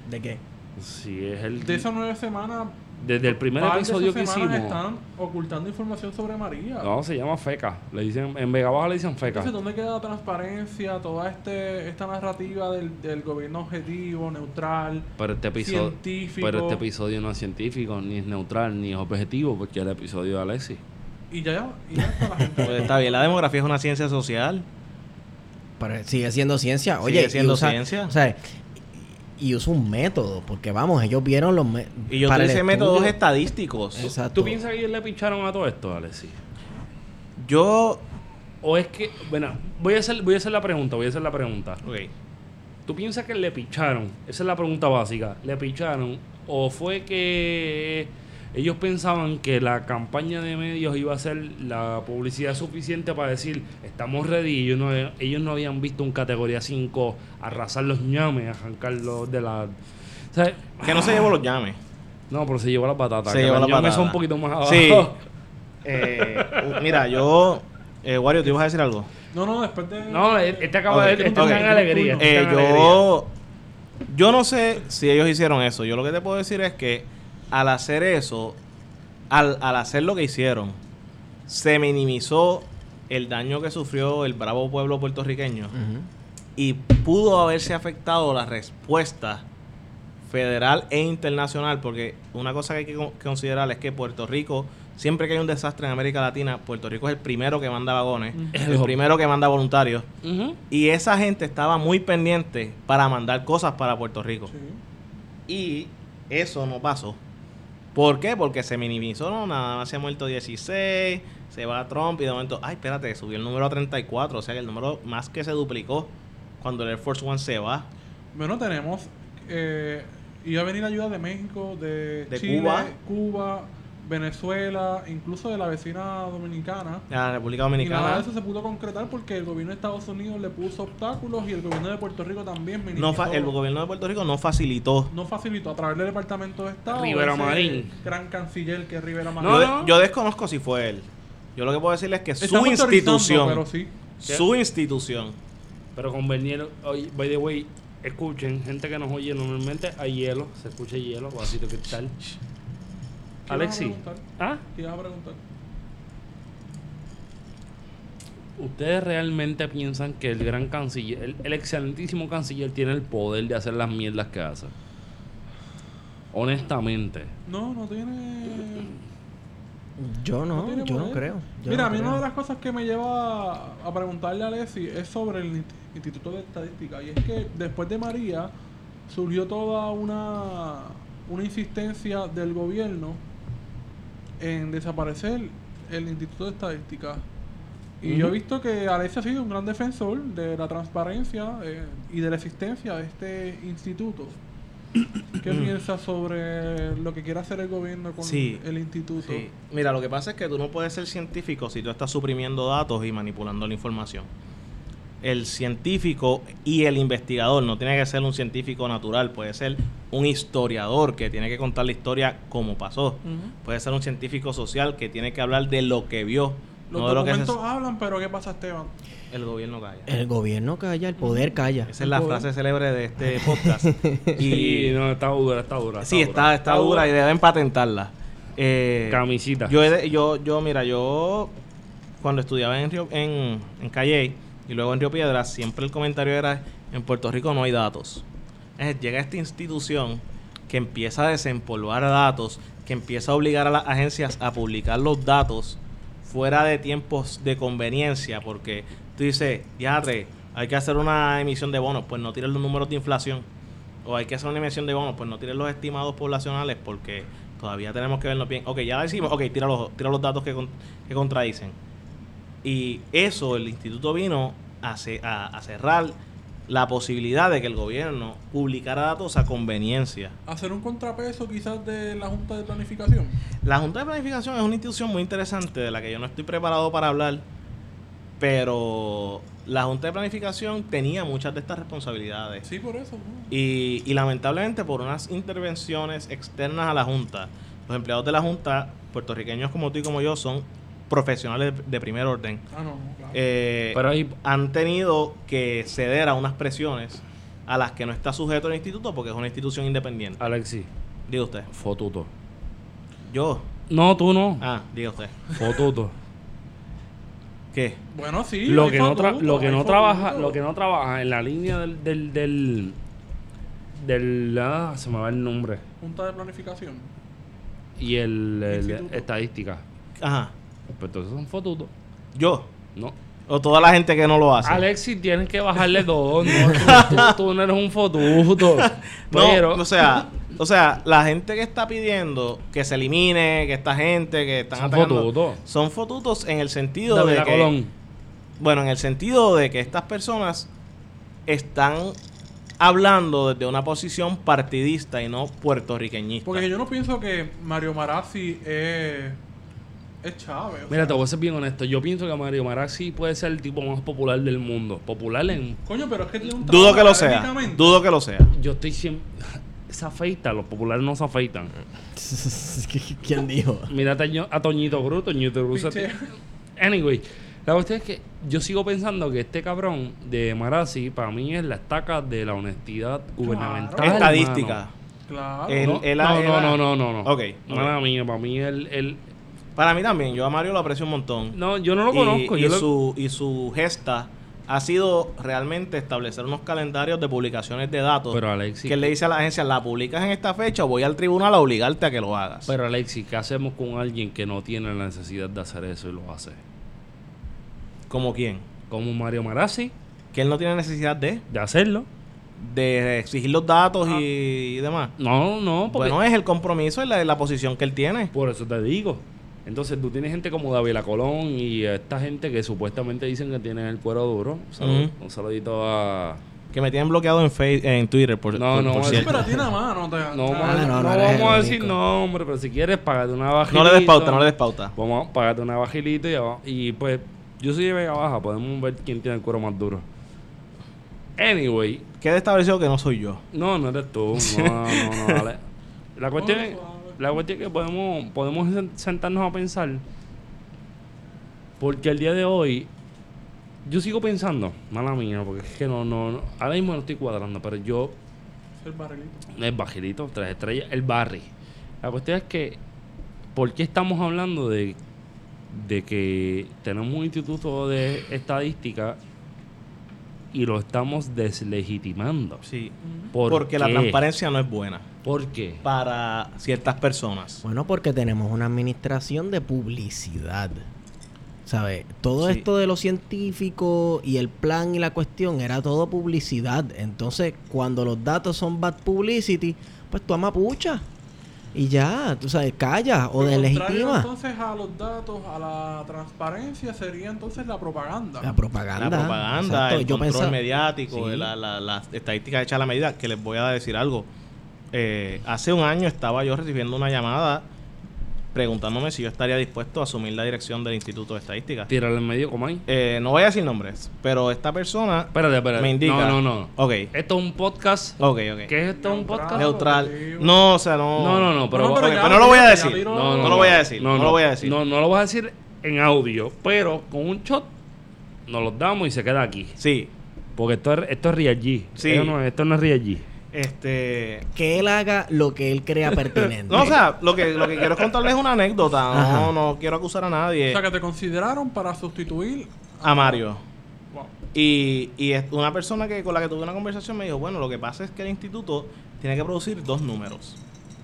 ¿De qué? Si es el. De esas nueve semanas, desde el primer par episodio que semanas hicimos. están ocultando información sobre María. No, se llama FECA. Le dicen, en Vega Baja le dicen FECA. Entonces, ¿dónde queda la transparencia, toda este, esta narrativa del, del gobierno objetivo, neutral? Pero este episodio, científico? pero este episodio no es científico, ni es neutral, ni es objetivo, porque es el episodio de Alexis. Y ya, y ya está la gente. pues está bien, la demografía es una ciencia social. Pero sigue siendo ciencia. Oye, Sigue siendo usa, ciencia. O sea, y usa un método, porque vamos, ellos vieron los Y yo utilicé métodos estadísticos. Exacto. ¿Tú piensas que ellos le pincharon a todo esto, Alexi? Yo. O es que, bueno, voy a hacer, voy a hacer la pregunta, voy a hacer la pregunta. Ok. ¿Tú piensas que le picharon? Esa es la pregunta básica. ¿Le picharon? ¿O fue que ellos pensaban que la campaña de medios iba a ser la publicidad suficiente para decir, estamos ready? y Ellos no, ellos no habían visto un categoría 5 arrasar los ñames, arrancarlos de la... o sea, Que no se llevó los llames. no, pero se llevó las patatas. Se que llevó los la ñames patata. son un poquito más abajo. Sí. Eh, mira, yo. Eh, Wario, ¿te ibas a decir algo? No, no, después de. No, este acaba Ok, de... Este ok. está en alegría. este Eh, está en alegría. yo. Yo no sé si ellos hicieron eso. Yo lo que te puedo decir es que al hacer eso, al, al hacer lo que hicieron, se minimizó el daño que sufrió el bravo pueblo puertorriqueño y pudo haberse afectado la respuesta federal e internacional, porque una cosa que hay que con- considerar es que Puerto Rico, siempre que hay un desastre en América Latina, Puerto Rico es el primero que manda vagones, Es el primero que manda voluntarios, y esa gente estaba muy pendiente para mandar cosas para Puerto Rico. Sí. Y eso no pasó. ¿Por qué? Porque se minimizó, ¿no? Nada más se ha muerto 16, se va Trump y de momento, ay, espérate, subió el número a 34, o sea que el número más que se duplicó cuando el Air Force One se va. Bueno, tenemos. Eh, iba a venir ayuda de México, de, De Chile, Cuba. Cuba, Venezuela, incluso de la vecina dominicana. a La República Y nada de Dominicana eso se pudo concretar porque el gobierno de Estados Unidos le puso obstáculos y el gobierno de Puerto Rico también no el gobierno de Puerto Rico no facilitó. no facilitó a través del Departamento de Estado. Rivera Marín. Gran canciller que es Rivera Marín. No, yo, yo desconozco si fue él. Yo lo que puedo decirles es que su institución, Pero sí. su institución, Pero convenieron, oye, by the way, escuchen, gente que nos oye normalmente, hay hielo, se escucha hielo, vasito de cristal. ¿Qué Alexi, ibas a preguntar? ¿ah? ¿Qué ibas a preguntar? ¿Ustedes realmente piensan que el gran canciller, el, el excelentísimo canciller tiene el poder de hacer las mierdas que hace? Honestamente. No, no tiene. Yo no, yo no creo. yo Mira, no a mí creo. una de las cosas que me lleva a, preguntarle a Alessi es sobre el Inst- Instituto de Estadística. Y es que después de María surgió toda una, una insistencia del gobierno en desaparecer el Instituto de Estadística. Y yo he visto que Alessi ha sido un gran defensor de la transparencia eh, y de la existencia de este instituto. ¿Qué piensas sobre lo que quiere hacer el gobierno con Sí. el instituto? Sí. Mira, lo que pasa es que tú no puedes ser científico si tú estás suprimiendo datos y manipulando la información. El científico y el investigador no tiene que ser un científico natural, puede ser un historiador que tiene que contar la historia como pasó. Puede ser un científico social que tiene que hablar de lo que vio, Los no de lo que documentos se- hablan, pero ¿qué pasa, Esteban? el gobierno calla. El gobierno calla, el poder calla. Esa es la frase célebre de este podcast. Sí, y no, está dura, está dura. sí, está, está dura y deben patentarla. Eh, Camisita. Yo, he de- yo, yo, mira, yo cuando estudiaba en, Río, en, en Calle y luego en Río Piedras, siempre el comentario era, en Puerto Rico no hay datos. Es llega esta institución que empieza a desempolvar datos, que empieza a obligar a las agencias a publicar los datos fuera de tiempos de conveniencia, porque tú dices, ya hay que hacer una emisión de bonos, pues no tires los números de inflación. O hay que hacer una emisión de bonos, pues no tires los estimados poblacionales porque todavía tenemos que vernos bien. Ok, ya la hicimos, ok, tira los, tira los datos que, que contradicen. Y eso el instituto vino a, a, a cerrar la posibilidad de que el gobierno publicara datos a conveniencia. Hacer un contrapeso quizás de la Junta de Planificación. La Junta de Planificación es una institución muy interesante de la que yo no estoy preparado para hablar, pero la Junta de Planificación tenía muchas de estas responsabilidades. Sí, por eso. Y, y lamentablemente por unas intervenciones externas a la Junta, los empleados de la Junta, puertorriqueños como tú y como yo, son profesionales de, primer orden. Ah, no, no, claro. Eh, Pero ahí, han tenido que ceder a unas presiones a las que no está sujeto el instituto porque es una institución independiente. Alexi, Diga usted. fotuto. Yo. No, tú no. Ah, diga usted. Fotuto. ¿Qué? bueno, sí. lo que no lo que no trabaja lo que no trabaja en la línea del del del, del- ah, se me va el nombre Junta de Planificación. y el, estadística Ajá. Pues entonces son fotutos Yo. no O toda la gente que no lo hace. Alexis, tienes que bajarle dos. No, tú, tú- tú no eres un fotuto. No, Pero, o sea, o sea, la gente que está pidiendo que se elimine, que esta gente que están Son atacando, fotutos. son fotutos en el sentido David de que, Colón. bueno, en el sentido de que estas personas están hablando desde una posición partidista y no puertorriqueñista. Porque yo no pienso que Mario Marazzi es, es Chávez. Mira, sea. te voy a ser bien honesto. Yo pienso que Mario Marazzi puede ser el tipo más popular del mundo. Popular en. Coño, pero es que tiene un Dudo que lo sea. Dudo que lo sea. Yo estoy siempre. Se afeita, los populares no se afeitan. ¿Quién dijo? Mírate a Toñito Cruz, Toñito Cruz. Anyway, la cuestión es que yo sigo pensando que este cabrón de Marazzi, para mí, es la estaca de la honestidad gubernamental. Estadística. Claro. El- No, el- no, el- no, no, no, no, no. Ok, ok. Mala mía, para mí el, el- Para mí también, yo a Mario lo aprecio un montón. No, yo no lo y, conozco. y yo lo- su, y su gesta ha sido realmente establecer unos calendarios de publicaciones de datos. Pero Alexis, que le dice a la agencia, la publicas en esta fecha o voy al tribunal a obligarte a que lo hagas. pero Alexis, ¿qué hacemos con alguien que no tiene la necesidad de hacer eso y lo hace? ¿Como quién? Como Mario Marazzi, Que él no tiene necesidad de, de hacerlo. de exigir los datos y, y demás. No, no, porque Bueno, es el compromiso y la, la posición que él tiene. por eso te digo. Entonces tú tienes gente como David Colón y esta gente que supuestamente dicen que tienen el cuero duro. Un, saludito a... Que me tienen bloqueado en, Face- en Twitter, por, No, por- no, por cierto. Pero tiene a mano. Te, No, no, no no el vamos a decir nombre, pero si quieres, págate una bajilita. No le des pauta, no le des pauta. Vamos, págate una bajilita y, y pues yo soy de Vega Baja, podemos ver quién tiene el cuero más duro. Anyway, Queda establecido que no soy yo. no, no eres tú. No, no, no, dale. La cuestión es. La cuestión es que podemos, podemos sen- sentarnos a pensar. Porque el día de hoy, yo sigo pensando, mala mía, porque es que no, no, no ahora mismo no estoy cuadrando, pero yo El barrilito. el bajilito, tres estrellas, el Barry. La cuestión es que, ¿por qué estamos hablando de, de que tenemos un instituto de estadística y lo estamos deslegitimando? Sí. ¿Por Porque la transparencia no es buena ¿Por qué? para ciertas personas. Bueno, porque tenemos una administración de publicidad. ¿Sabes? Todo Sí. esto de lo científico y el plan y la cuestión era todo publicidad. Entonces, cuando los datos son bad publicity, pues tú amapucha. Y ya, tú sabes, calla o deslegitima. Entonces, a los datos, a la transparencia, sería entonces la propaganda. La propaganda. La propaganda, Exacto, el yo control pensaba- mediático, Sí. la, la, la estadística hecha a la medida. Que les voy a decir algo. Eh, hace un año estaba yo recibiendo una llamada preguntándome si yo estaría dispuesto a asumir la dirección del Instituto de Estadística. Tíralo en medio como ahí. Eh, no voy a decir nombres, pero esta persona Espérate, espérate. me indica. No, no, no. Ok, Esto es un podcast. ok, ok. ¿Qué es esto? ¿Un Neutral. podcast? Neutral. No, o sea, no. No, no, no, pero, No, Ok, pero ya- pero no lo voy a decir. No, No lo voy a decir, no lo voy a decir. No, no lo voy a decir en audio, pero con un shot nos los damos y se queda aquí. Sí, Porque esto es, esto es Real G. Sí. Esto no, esto no es Real G. este. Que él haga lo que él crea pertinente. No, o sea, lo que, lo que quiero es contarles una anécdota. Ajá. No, no quiero acusar a O nadie. sea, que te consideraron para sustituir A Mario. Wow. Y, y es una persona que con la que tuve una conversación me dijo, bueno, lo que pasa es que el instituto tiene que producir dos números.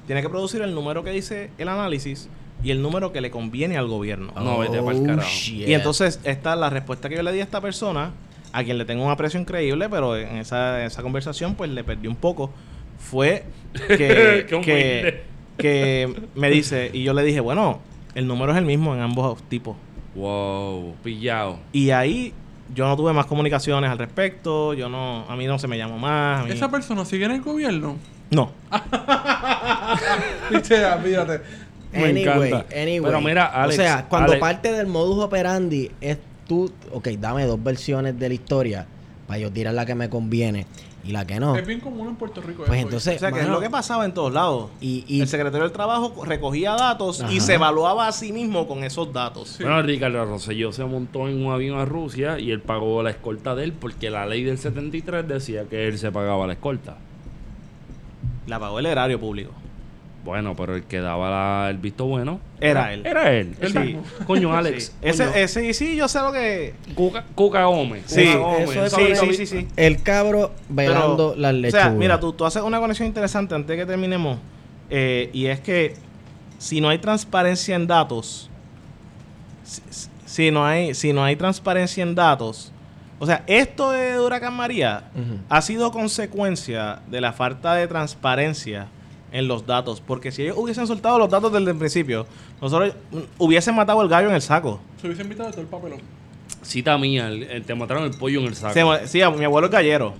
Tiene que producir el número que dice el análisis y el número que le conviene al gobierno. No, vete pa'l Oh, carajo. shit. Y entonces esta la respuesta que yo le di a esta persona, a quien le tengo un aprecio increíble, pero en esa, en esa conversación pues le perdí un poco, fue que, que, que me dice, y yo le dije, bueno, el número es el mismo en ambos tipos. Wow, pillado. Y ahí yo no tuve más comunicaciones al respecto, yo no, a mí no se me llamó más. a mí- ¿Esa persona sigue en el gobierno? No. Viste, olvídate. Me Anyway, encanta. anyway. Pero mira, Alex, O sea, cuando Alex- parte del modus operandi es tú, ok, dame dos versiones de la historia para yo tirar la que me conviene y la que no. Es bien común en Puerto Rico. Pues entonces, O sea, que es lo que pasaba en todos lados. y, y el secretario del Trabajo recogía datos y se evaluaba a sí mismo con esos datos. Sí. Bueno, Ricardo Rosselló se montó en un avión a Rusia y él pagó la escolta de él porque la ley del 73 decía que él se pagaba la escolta. La pagó el erario público. Bueno, pero el que daba la- el visto bueno Era él. era él. Sí. Coño, Alex. Sí. Ese, coño, ese, sí, yo sé lo que. Cuca, Cuca Gómez. Sí, Cuca Gómez. Sí, sí, sí, sí. el cabro velando Pero, las O lechugas. sea, mira, tú, tú haces una conexión interesante antes de que terminemos. eh, y es que si no hay transparencia en datos, si, si no hay, si no hay transparencia en datos, o sea, esto de Huracán María ha sido consecuencia de la falta de transparencia en los datos. Porque si ellos hubiesen soltado los datos desde el principio, nosotros hubiesen matado el gallo en el saco. Se hubiese invitado todo el papelón. Cita mía, el- el- te mataron el pollo en el saco. Se sí, a- mi abuelo es gallero.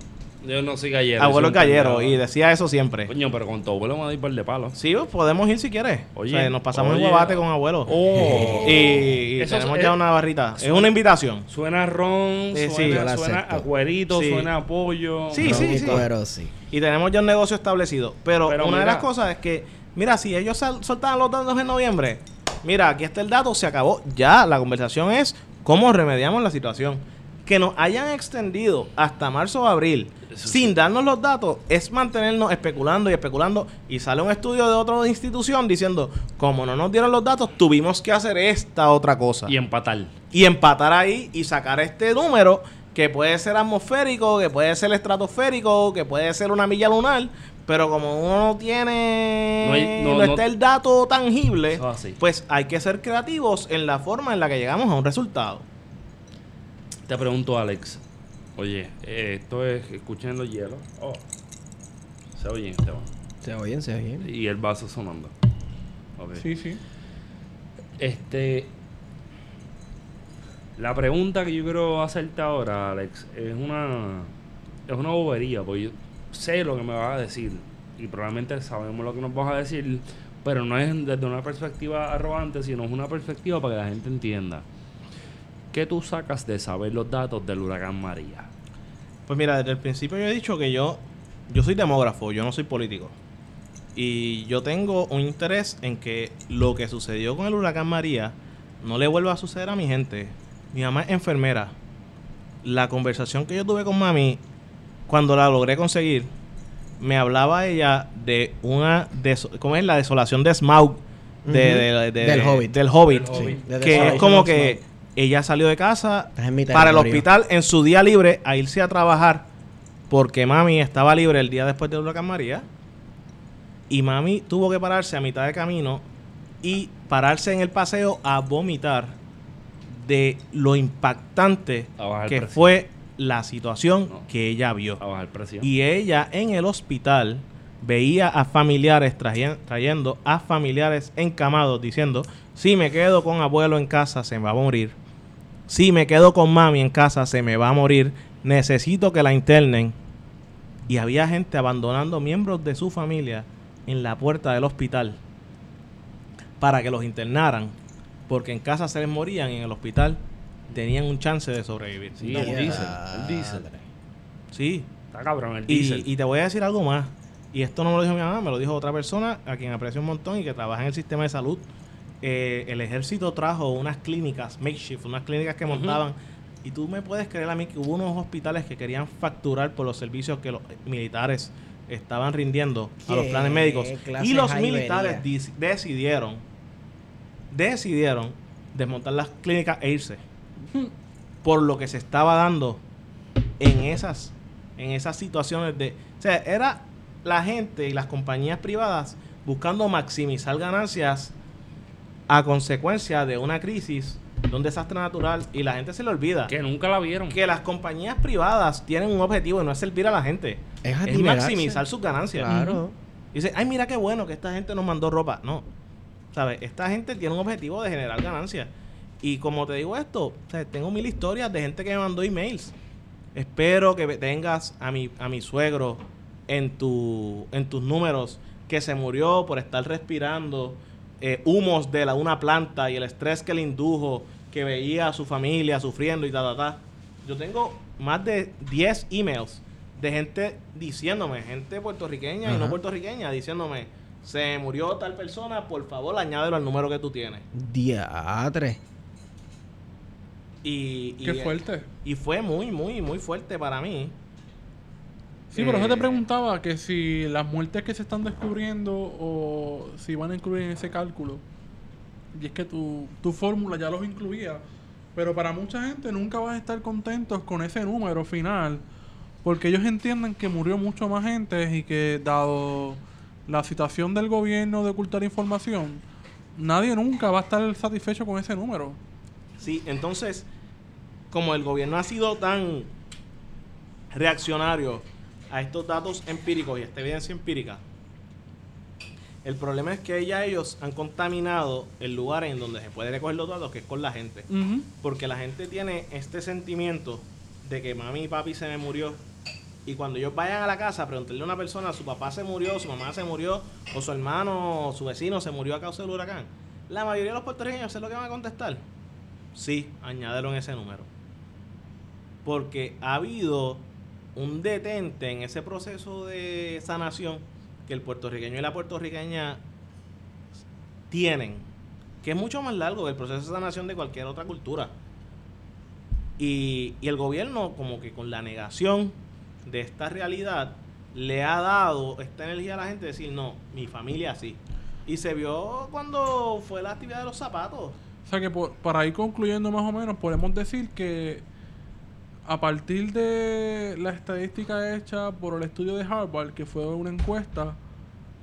Yo no soy gallero. abuelo es gallero y decía eso siempre. Coño, pero con tu abuelo me a ir par de palos. Sí, pues, podemos ir si quieres. Oye, o sea, nos pasamos oye. el guabate con abuelo. Oh. Y, y Eso tenemos es- ya una barrita. Es una invitación. Suena ron, Eh, sí, suena, a cuerito, Sí. suena a pollo. Sí, sí, sí. Pero sí. Y tenemos ya un negocio establecido. Pero, Pero una de las cosas es que, mira, si ellos soltaban los datos en noviembre, mira, aquí está el dato, se acabó. Ya, la conversación es cómo remediamos la situación. Que nos hayan extendido hasta marzo o abril Eso sin sí. darnos los datos es mantenernos especulando y especulando. Y sale un estudio de otra institución diciendo, como no nos dieron los datos, tuvimos que hacer esta otra cosa Y empatar. y empatar ahí y sacar este número que puede ser atmosférico, que puede ser estratosférico, que puede ser una milla lunar, pero como uno no tiene No hay- no, no- está no- el dato tangible, pues hay que ser creativos en la forma en la que llegamos a un resultado. Te pregunto, Alex. Oye, eh, esto es. Escuchen los hielos. Oh. Se oye, Esteban. Se oyen, se oyen. Y el vaso sonando. Sí, sí. Este. La pregunta que yo quiero hacerte ahora, Alex, es una. Es una bobería, porque yo sé lo que me vas a decir. Y probablemente sabemos lo que nos vas a decir. Pero no es desde una perspectiva arrogante, sino es una perspectiva para que la gente entienda. ¿Qué tú sacas de saber los datos del huracán María? Pues mira, desde el principio yo he dicho que yo, yo soy demógrafo, yo no soy político. Y yo tengo un interés en que lo que sucedió con el huracán María no le vuelva a suceder a mi gente. Mi mamá es enfermera. La conversación que yo tuve con mami, cuando la logré conseguir, me hablaba ella de una, ¿cómo es? La desolación de Smaug. De, de- de- Del de- Hobbit. Del Hobbit. Del Hobbit. Sí, de Que es como que ella salió de casa para el hospital en su día libre a irse a trabajar porque mami estaba libre el día después del huracán María y mami tuvo que pararse a mitad de camino y pararse en el paseo a vomitar de lo impactante que presión. fue la situación No. que ella vio. A bajar presión. Y ella en el hospital veía a familiares trayendo a familiares encamados diciendo, si me quedo con abuelo en casa se me va a morir. Si me quedo con mami en casa se me va a morir. Necesito que la internen. Y había gente abandonando miembros de su familia en la puerta del hospital para que los internaran. Porque en casa se les morían y en el hospital tenían un chance de sobrevivir. Sí, el diésel. El diésel. Sí, Está cabrón el diésel. y, y te voy a decir algo más. Y esto no me lo dijo mi mamá, me lo dijo otra persona a quien aprecio un montón y que trabaja en el sistema de salud. Eh, el ejército trajo unas clínicas, makeshift, unas clínicas que montaban. Y tú me puedes creer a mí que hubo unos hospitales que querían facturar por los servicios que los militares estaban rindiendo a los ¿Qué planes médicos. Y los militares decidieron, decidieron desmontar las clínicas e irse. Por lo que se estaba dando en esas, en esas situaciones de... O sea, era la gente y las compañías privadas buscando maximizar ganancias a consecuencia de una crisis, de un desastre natural, y la gente se le olvida que nunca la vieron. que las compañías privadas tienen un objetivo y no es servir a la gente, Es maximizar sus ganancias. Claro. Y dice, ay, mira qué bueno que esta gente nos mandó ropa. No, ¿sabes? Esta gente tiene un objetivo de generar ganancias. Y como te digo esto, tengo mil historias de gente que me mandó emails. Espero que tengas a mi, a mi suegro en, tu, en tus números que se murió por estar respirando eh, humos de la, una planta y el estrés que le indujo, que veía a su familia sufriendo y ta, ta, ta. Yo tengo más de 10 emails de gente diciéndome, gente puertorriqueña y no puertorriqueña, diciéndome, se murió tal persona, por favor añádelo al número que tú tienes. Diatre. Y, y, Qué fuerte. y fue muy, muy, muy fuerte para mí. Sí, pero yo te Eh, preguntaba que si las muertes que se están descubriendo o si van a incluir en ese cálculo. Y es que tu, tu fórmula ya los incluía. Pero para mucha gente nunca vas a estar contentos con ese número final. Porque ellos entienden que murió mucho más gente y que dado la situación del gobierno de ocultar información, nadie nunca va a estar satisfecho con ese número. Sí, entonces, como el gobierno ha sido tan reaccionario a estos datos empíricos y a esta evidencia empírica, el problema es que ya ellos han contaminado el lugar en donde se puede recoger los datos, que es con la gente. Porque la gente tiene este sentimiento de que mami y papi se me murió. Y cuando ellos vayan a la casa a preguntarle a una persona, su papá se murió, su mamá se murió, o su hermano, su vecino se murió a causa del huracán, la mayoría de los puertorriqueños, ¿sé lo que van a contestar? Sí, añádelo en ese número. Porque ha habido un detente en ese proceso de sanación que el puertorriqueño y la puertorriqueña tienen, que es mucho más largo que el proceso de sanación de cualquier otra cultura. Y el gobierno, como que con la negación de esta realidad, le ha dado esta energía a la gente de decir, no, mi familia sí. Y se vio cuando fue la actividad de los zapatos. O sea que por- para ir concluyendo más o menos, podemos decir que a partir de la estadística hecha por el estudio de Harvard, que fue una encuesta,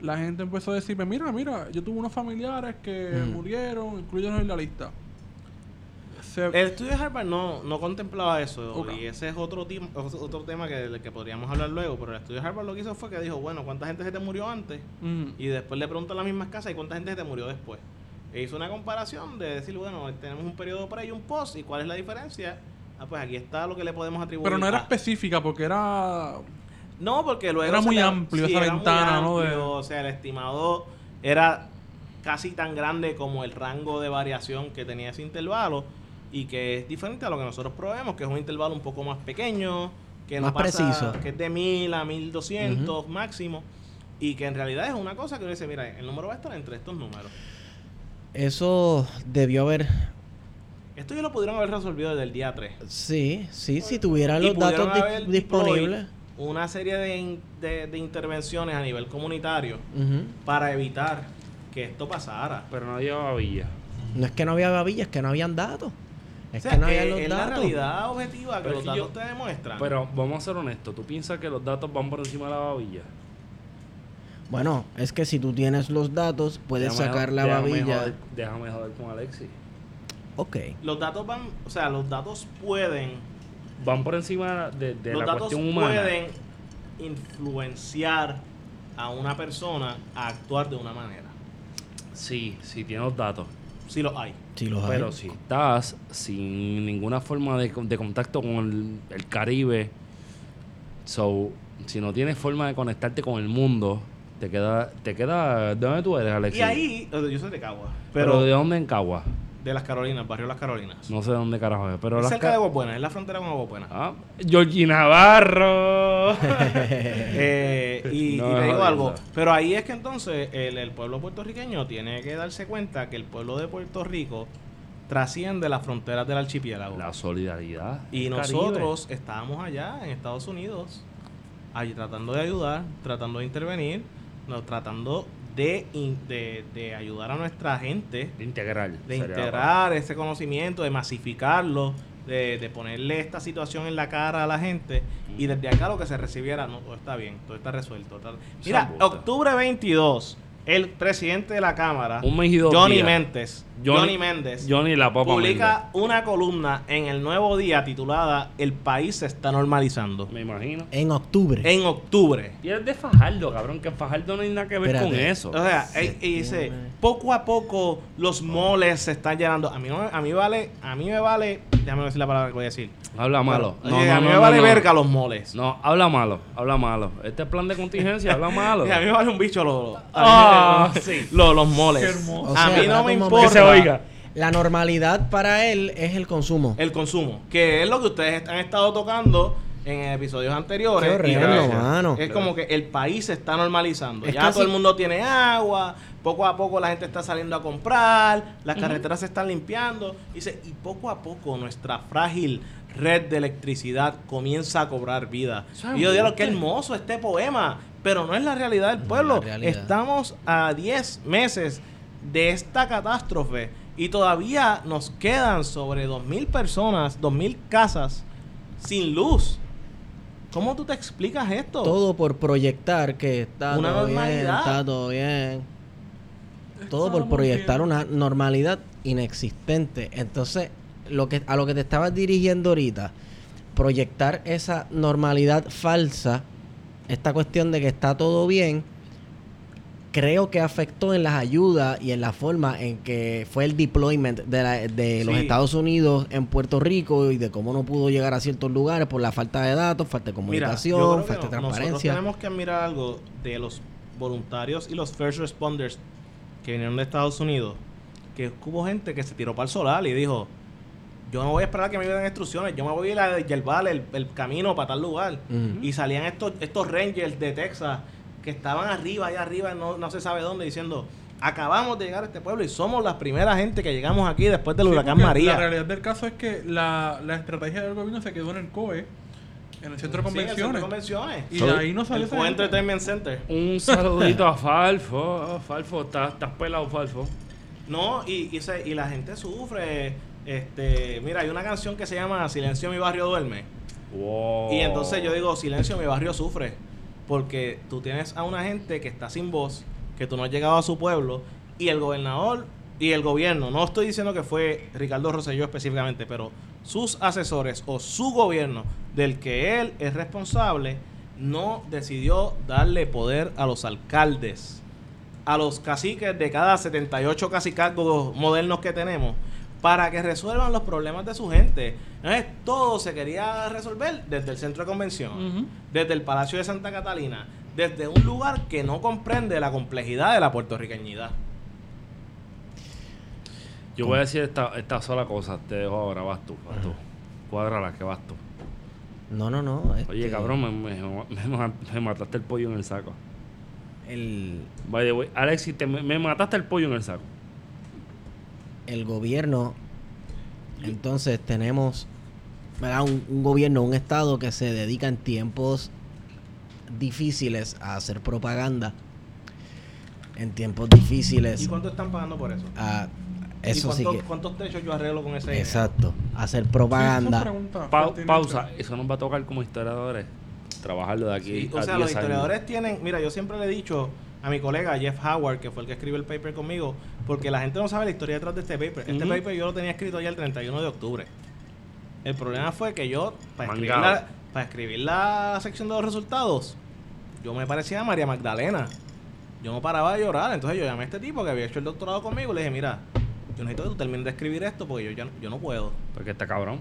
la gente empezó a decirme, mira, mira, yo tuve unos familiares que Ujú. murieron, incluyenos en la lista. Se- El estudio de Harvard no, no contemplaba eso. Y ese es otro, otro tema que, del que podríamos hablar luego. Pero el estudio de Harvard lo que hizo fue que dijo, bueno, ¿cuánta gente se te murió antes? Mm. Y después le preguntan a las mismas casas y cuánta gente se te murió después. E hizo una comparación de decir, bueno, tenemos un periodo pre y un post, ¿y cuál es la diferencia? Ah, pues aquí está lo que le podemos atribuir. Pero no era a- específica porque era... No, porque luego... Era muy le- amplio esa era muy ventana, ¿no? De- O sea, el estimado era casi tan grande como el rango de variación que tenía ese intervalo y que es diferente a lo que nosotros probemos, que es un intervalo un poco más pequeño, que no Más pasa- preciso. que es de 1000 a 1200 máximo y que en realidad es una cosa que uno dice, mira, el número va a estar entre estos números. Eso debió haber. Esto ya lo pudieron haber resolvido desde el día 3. Sí, sí, si tuvieran Y los datos disponibles. Una serie de, in- de- de intervenciones a nivel comunitario para evitar que esto pasara. Pero no llevaba villa. No es que no había babillas, es que no habían datos. Es O sea, que no que había los es la datos. realidad objetiva que Pero los yo- datos te demuestran. Pero vamos a ser honestos. ¿Tú piensas que los datos van por encima de la babilla? Bueno, es que si tú tienes los datos, puedes Déjame- sacar la déjame babilla. joder- déjame joder con Alexis. Ok. los datos van, o sea, los datos pueden, Van por encima de, de los la datos cuestión humana. pueden influenciar a una persona a actuar de una manera. Sí, sí tiene los datos. Si los hay. Si los hay. Pero si estás sin ninguna forma de, de contacto con el, el Caribe, so, si no tienes forma de conectarte con el mundo, te queda, te queda, ¿de dónde tú eres, Alexis? Y ahí, yo soy de Cagua, pero, pero ¿de dónde en Cagua? De las Carolinas, barrio Las Carolinas. No sé de dónde carajo es, pero Es las cerca ca- de Aguabuena, es la frontera con Aguabuena. Ah, Georgie Navarro. Eh, y, No y te digo algo, pero ahí es que entonces el, el pueblo puertorriqueño tiene que darse cuenta que el pueblo de Puerto Rico trasciende las fronteras del archipiélago. La solidaridad. Y nosotros estábamos allá en Estados Unidos, allí tratando de ayudar, tratando de intervenir, no, tratando de, de, de ayudar a nuestra gente, de sería la integrar ese conocimiento, de masificarlo, de, de ponerle esta situación en la cara a la gente y desde acá lo que se recibiera, no, todo está bien, todo está resuelto. está- Mira, octubre 22, el presidente de la Cámara, Un Johnny. Méndez, Johnny- Johnny Méndez, Johnny la publica una columna en el Nuevo Día titulada El país se está normalizando. Me imagino. En octubre. En octubre. Y es de Fajardo, cabrón, que Fajardo no hay nada que ver Espérate. con eso. O sea, y- y dice, poco a poco los moles se están llenando. A mí no, a mí vale, a mí me vale, déjame decir la palabra que voy a decir. Habla malo. Oye, a mí me vale verga los moles. No, habla malo, habla malo. Este plan de contingencia, habla malo. Y a mí me vale un bicho los, los, Ah, sí. los, los moles. A mí no me importa. Que se oiga. La normalidad para él es el consumo. el consumo, que es lo que ustedes han estado tocando en episodios anteriores. Qué y mano. Es como que el país se está normalizando. Es ya casi- todo el mundo tiene agua, poco a poco la gente está saliendo a comprar, las carreteras se están limpiando. Dice, y poco a poco nuestra frágil red de electricidad comienza a cobrar vida. Y yo digo, qué hermoso este poema, pero no es la realidad del No es pueblo. realidad. Estamos a 10 meses de esta catástrofe y todavía nos quedan sobre 2.000 personas, 2.000 casas sin luz. ¿Cómo tú te explicas esto? Todo por proyectar que está Una todo bien, normalidad. está todo bien. Todo por proyectar bien. una normalidad inexistente. Entonces, lo que, a lo que te estabas dirigiendo ahorita, proyectar esa normalidad falsa, esta cuestión de que está todo bien, creo que afectó en las ayudas y en la forma en que fue el deployment de, la- de los Sí. Estados Unidos en Puerto Rico y de cómo no pudo llegar a ciertos lugares por la falta de datos, falta de comunicación, falta de nosotros transparencia. tenemos que admirar algo de los voluntarios y los first responders que vinieron de Estados Unidos, que hubo gente que se tiró para el solar y dijo, yo no voy a esperar a que me den instrucciones, yo me voy a ir a yerbar el, el camino para tal lugar. Y salían estos, estos rangers de Texas que estaban arriba, allá arriba, no, no se sabe dónde, diciendo, acabamos de llegar a este pueblo y somos la primera gente que llegamos aquí después del Sí, huracán María. La realidad del caso es que la, la estrategia del gobierno se quedó en el COE, en el centro de Sí, en el centro de convenciones. convenciones. Y de ahí no salió El. Entertainment Center. Un saludito a Falfo. Falfo, estás, estás pelado, Falfo. No, y, y, se- y la gente sufre. Este, mira, hay una canción que se llama Silencio mi barrio duerme. Wow. Y entonces yo digo, Silencio mi barrio sufre. Porque tú tienes a una gente que está sin voz, que tú no has llegado a su pueblo, y el gobernador y el gobierno, no estoy diciendo que fue Ricardo Rosselló específicamente, pero sus asesores o su gobierno del que él es responsable, no decidió darle poder a los alcaldes, a los caciques de cada 78 cacicazgos modernos que tenemos, para que resuelvan los problemas de su gente. Entonces, todo se quería resolver desde el centro de convención, desde el Palacio de Santa Catalina, desde un lugar que no comprende la complejidad de la puertorriqueñidad. Yo voy a decir esta, esta sola cosa. Te dejo ahora, vas tú, vas tú. Cuádrala, que vas tú. No, no, no. Oye, este, cabrón, me, me- me- me mataste el pollo en el saco. El, By the way, Alexis, te- me, me mataste el pollo en el saco. El gobierno, entonces tenemos ¿verdad? Un, un gobierno, un estado que se dedica en tiempos difíciles a hacer propaganda. En tiempos difíciles ¿Y cuánto están pagando por eso? a ¿Y sí cuántos, que cuántos techos yo arreglo con ese dinero? exacto, hacer propaganda. Pa- pausa, eso nos va a tocar como historiadores. Trabajarlo de aquí Sí, a o sea, 10 los años. historiadores tienen, mira, yo siempre le he dicho a mi colega Jeff Howard, que fue el que escribió el paper conmigo, porque la gente no sabe la historia detrás de este paper. Este paper yo lo tenía escrito ya el 31 de octubre. El problema fue que yo, para escribir, la, para escribir la sección de los resultados, yo me parecía a María Magdalena. Yo no paraba de llorar. Entonces yo llamé a este tipo que había hecho el doctorado conmigo y le dije, mira, yo necesito que tú termines de escribir esto porque yo, ya, no- yo no puedo. Porque está cabrón.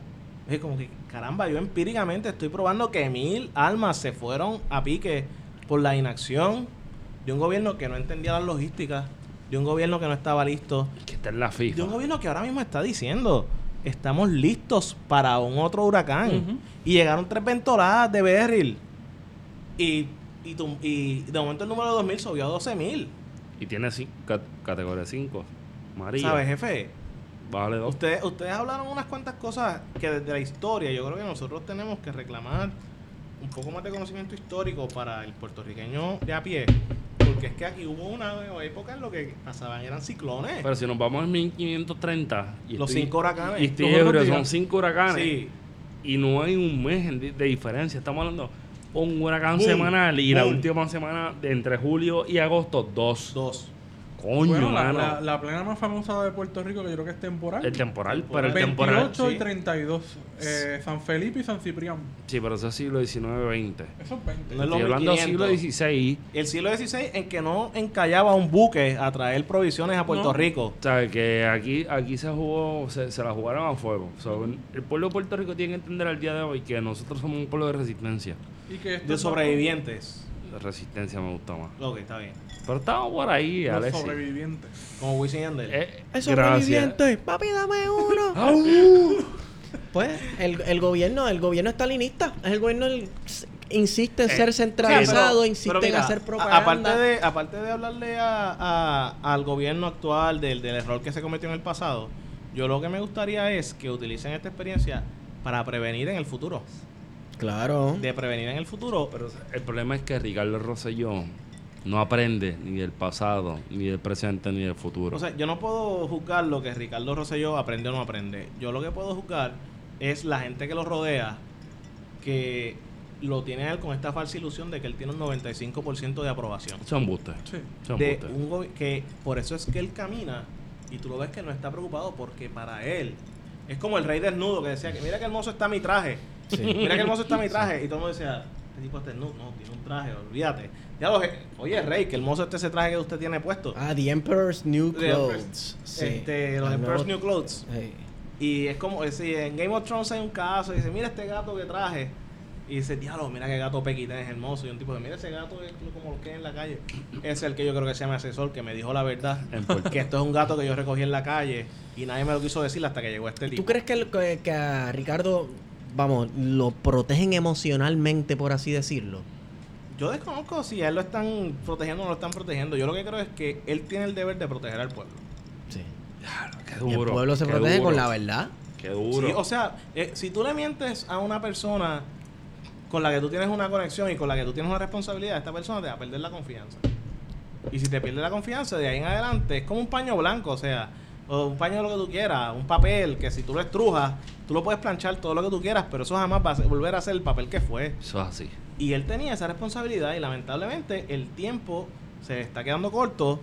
Es como que, caramba, yo empíricamente estoy probando que mil almas se fueron a pique por la inacción de un gobierno que no entendía las logísticas, de un gobierno que no estaba listo, Que está en la de FIFA. un gobierno que ahora mismo está diciendo, estamos listos para un otro huracán. Y llegaron tres ventoladas de Beryl. Y, y, de momento el número de 2000 subió a 12000. Y tiene categoría 5. María. ¿Sabes, jefe? Vale dos. Ustedes, ustedes hablaron unas cuantas cosas que desde la historia yo creo que nosotros tenemos que reclamar un poco más de conocimiento histórico para el puertorriqueño de a pie. Porque es que aquí hubo una época en lo que pasaban eran ciclones. Pero si nos vamos en 1530. Y Los estoy- cinco huracanes. Y estoy son cinco huracanes. Sí. Y no hay un mes de diferencia. Estamos hablando un huracán Boom, semanal y la última semana de entre julio y agosto, dos. Dos. Coño, Bueno, la, mano. la, la plena más famosa de Puerto Rico, que yo creo que es temporal. el temporal, Temporal. pero el temporal. 28 sí. y 32. Eh, San Felipe y San Ciprián. Sí, pero eso es siglo XIX, XX. Esos 20. No es lo Estoy hablando del siglo 1500. XVI. El siglo XVI en que no encallaba un buque a traer provisiones a Puerto No. Rico. ¿Sabes? Que aquí, aquí se jugó, se, se la jugaron a fuego. So, el pueblo de Puerto Rico tiene que entender al día de hoy que nosotros somos un pueblo de resistencia. Y que estos De sobrevivientes. Resistencia me gusta más. Ok, está bien. Pero estamos por ahí, Los Alexis. sobrevivientes. Como Wisin y Yandel. Eh, gracias. sobreviviente, papi, dame uno. Pues el, el gobierno, el gobierno estalinista, es el gobierno el- insiste en Eh, ser centralizado, pero- insiste pero en mira, hacer a- propaganda. Aparte de, aparte de hablarle a, a- al gobierno actual del, del error que se cometió en el pasado, yo lo que me gustaría es que utilicen esta experiencia para prevenir en el futuro. Claro. De prevenir en el futuro. Pero el problema es que Ricardo Rosselló no aprende ni del pasado, ni del presente, ni del futuro. O sea, yo no puedo juzgar lo que Ricardo Rosselló aprende o no aprende. Yo lo que puedo juzgar es la gente que lo rodea, que lo tiene a él con esta falsa ilusión de que él tiene un 95% de aprobación. son bustes. Sí. Son de un que por eso es que él camina y tú lo ves que no está preocupado porque para él Es como el rey desnudo que decía que mira qué hermoso está mi traje. Sí. Mira qué hermoso está mi traje. Y todo el mundo decía, este tipo está desnudo. No, tiene un traje, olvídate. Ya lo, oye, rey, que hermoso este ese traje que usted tiene puesto. Ah, The Emperor's New The Emperor's- Clothes. Sí. Este, los Emperor's New Clothes. Y es como, es decir, en Game of Thrones hay un caso, y dice, mira este gato que traje. Y dice, diablo, mira qué gato pequita es hermoso. Y un tipo dice, mira ese gato es como lo que hay en la calle. Ese es el que yo creo que se llama asesor, que me dijo la verdad. Que esto es un gato que yo recogí en la calle y nadie me lo quiso decir hasta que llegó este tipo. ¿Tú crees que, el- que, que a Ricardo, vamos, lo protegen emocionalmente, por así decirlo? Yo desconozco si a él lo están protegiendo o no lo están protegiendo. Yo lo que creo es que él tiene el deber de proteger al pueblo. Sí. Qué Y duro. el pueblo se qué protege duro, con la verdad. Qué duro. Sí, o sea, eh, si tú le mientes a una persona con la que tú tienes una conexión y con la que tú tienes una responsabilidad, esta persona te va a perder la confianza. Y si te pierde la confianza, de ahí en adelante es como un paño blanco, o sea, o un paño de lo que tú quieras, un papel que si tú lo estrujas, tú lo puedes planchar todo lo que tú quieras, pero eso jamás va a ser- volver a ser el papel que fue. Eso es así. Y él tenía esa responsabilidad y lamentablemente el tiempo se está quedando corto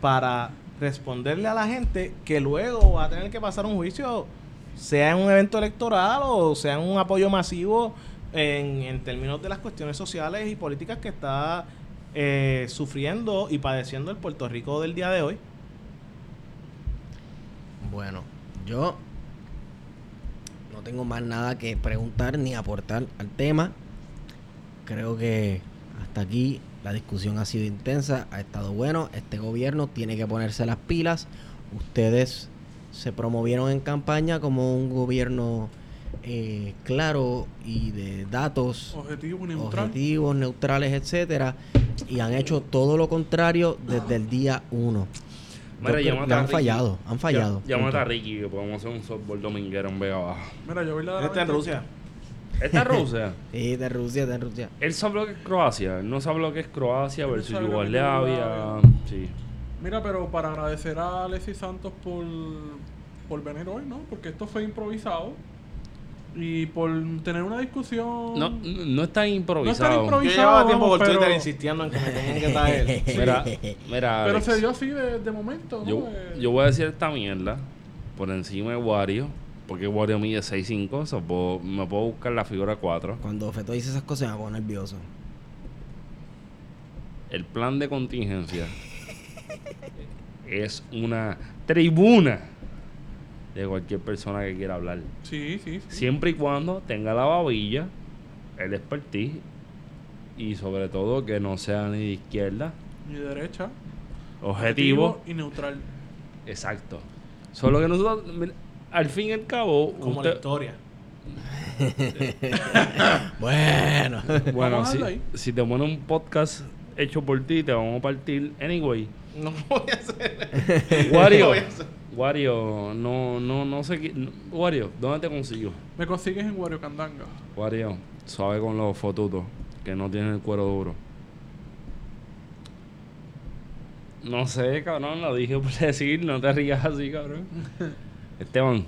para responderle a la gente que luego va a tener que pasar un juicio, sea en un evento electoral o sea en un apoyo masivo en, en términos de las cuestiones sociales y políticas que está eh, sufriendo y padeciendo el Puerto Rico del día de hoy. Bueno, yo no tengo más nada que preguntar ni aportar al tema. Creo que hasta aquí la discusión ha sido intensa, ha estado bueno. Este gobierno tiene que ponerse las pilas. Ustedes se promovieron en campaña como un gobierno eh, claro y de datos Objetivo y neutral. objetivos, neutrales, etcétera, y han hecho todo lo contrario desde el día uno. Yo Mira, que a han Ricky. fallado, han fallado. Llámate a Ricky que podemos hacer un softball dominguero en Vega Baja. Mira, yo voy a la Este en Rusia. ¿Esta es Rusia? Sí, de Rusia, de Rusia. Él sabe lo que es Croacia. Él no sabe lo que es Croacia versus. Yugoslavia. Sí. Mira, pero para agradecer a Alexis Santos por, por venir hoy, ¿no? Porque esto fue improvisado. Y por tener una discusión. No, no está improvisado. improvisado. Yo llevaba tiempo por pero- Twitter insistiendo en que me tenían que traer. Mira, mira. Pero Alex, se dio así de, de momento, ¿no? yo, Eh, yo voy a decir esta mierda por encima de Wario. Porque Wario mide 6'5". so puedo- me puedo buscar la figura 4. Cuando Feto dice esas cosas me pongo nervioso. El plan de contingencia es una tribuna de cualquier persona que quiera hablar. Sí, sí, sí. Siempre y cuando tenga la babilla, el expertise y sobre todo que no sea ni de izquierda. Y derecha. Objetivo. y neutral. Exacto. Solo que nosotros, al fin y al cabo, Como la historia. Bueno. bueno, si, si te pones un podcast hecho por ti, te vamos a partir anyway. No lo voy a hacer. Wario, No voy a hacer. Wario, no, no, no sé qué. no- Wario, ¿dónde te consigo? Me consigues en Wario Candanga. Wario, suave con los fotutos, que no tienen el cuero duro. No sé, cabrón, lo dije por decir, no te rías así, cabrón. Esteban,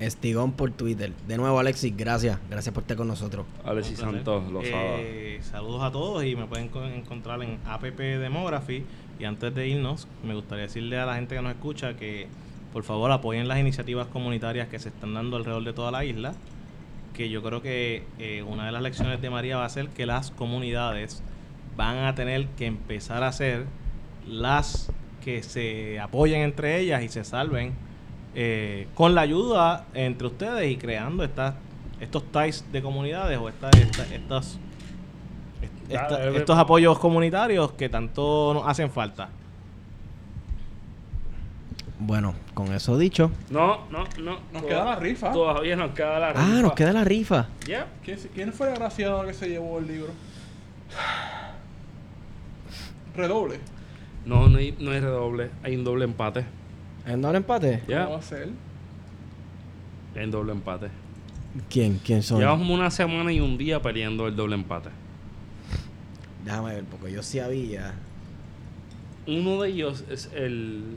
Estigón por Twitter. De nuevo, Alexis, gracias. Gracias por estar con nosotros. Alexis. Santos, Lozada. Eh, saludos a todos y me pueden co- encontrar en APP Demography. Y antes de irnos, me gustaría decirle a la gente que nos escucha que por favor apoyen las iniciativas comunitarias que se están dando alrededor de toda la isla. Que yo creo que eh, una de las lecciones de María va a ser que las comunidades van a tener que empezar a ser las que se apoyen entre ellas y se salven eh, con la ayuda entre ustedes y creando estas estos ties de comunidades o esta- esta- estas esta- eh, estos apoyos comunitarios que tanto nos hacen falta. Bueno, con eso dicho. No, no, no. Nos toda- queda la rifa. Todavía nos queda la rifa. Ah, nos queda la rifa. Ya. ¿Quién, quién fue el agraciado que se llevó el libro? Redoble. No, no hay, no hay redoble. Hay un doble empate. ¿En doble empate? Ya. ¿Cómo va a ser? Hay un doble empate. ¿Quién? ¿Quién son? Llevamos una semana y un día peleando el doble empate. Déjame ver, porque yo sí había. Uno de ellos es el.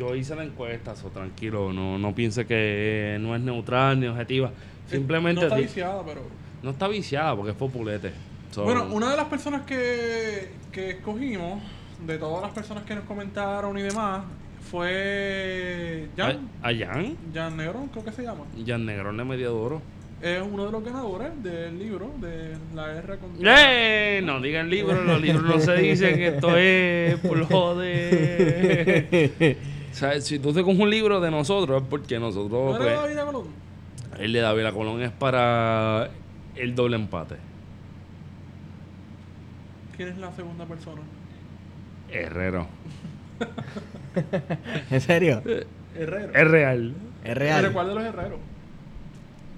Yo hice la encuesta, so tranquilo. No, no piense que no es neutral ni objetiva. Simplemente No está viciada, pero. no está viciada porque es populete. So, Bueno, una de las personas que, que escogimos, de todas las personas que nos comentaron y demás, fue ¿A, Jan, a Jan? Jan Negrón, creo que se llama. Jan Negrón de Mediadoro. Es uno de los ganadores del libro de la R con ¡Eh! No digan libros, los libros no se dicen, esto es por joder. O sea, si tú te coges un libro de nosotros es porque ¿No nosotros, era pues, David Colón? el de David Colón es para el doble empate. ¿Quién es la segunda persona? Herrero. ¿En serio? Herrero. Es real. Es ¿Pero real. ¿Cuál de los herreros?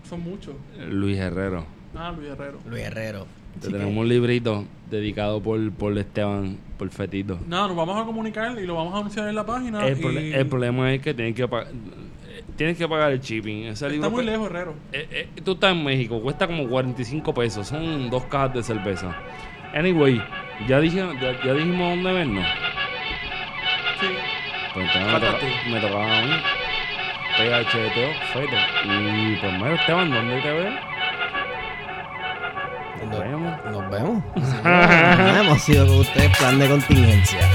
Son muchos. Luis Herrero. Ah, Luis Herrero. Luis Herrero. Te Así que- tenemos un librito dedicado por, por Esteban, por Fetito. No, nos vamos a comunicar y lo vamos a anunciar en la página. El, y prole- el problema es que tienes que, pa- eh, tienes que pagar el shipping. Ese Está libro muy lejos, Herrero. Eh, eh, tú estás en México, cuesta como 45 pesos, son dos cajas de cerveza. Anyway, ya, dije, ya, ya dijimos dónde vernos. Sí. Pues entonces me, tocaba a mí. PHTO, Feto. Y pues mira, Esteban, ¿dónde te veo? Nos vemos. Nos vemos. Nos vemos. Hemos sido con ustedes plan de contingencia.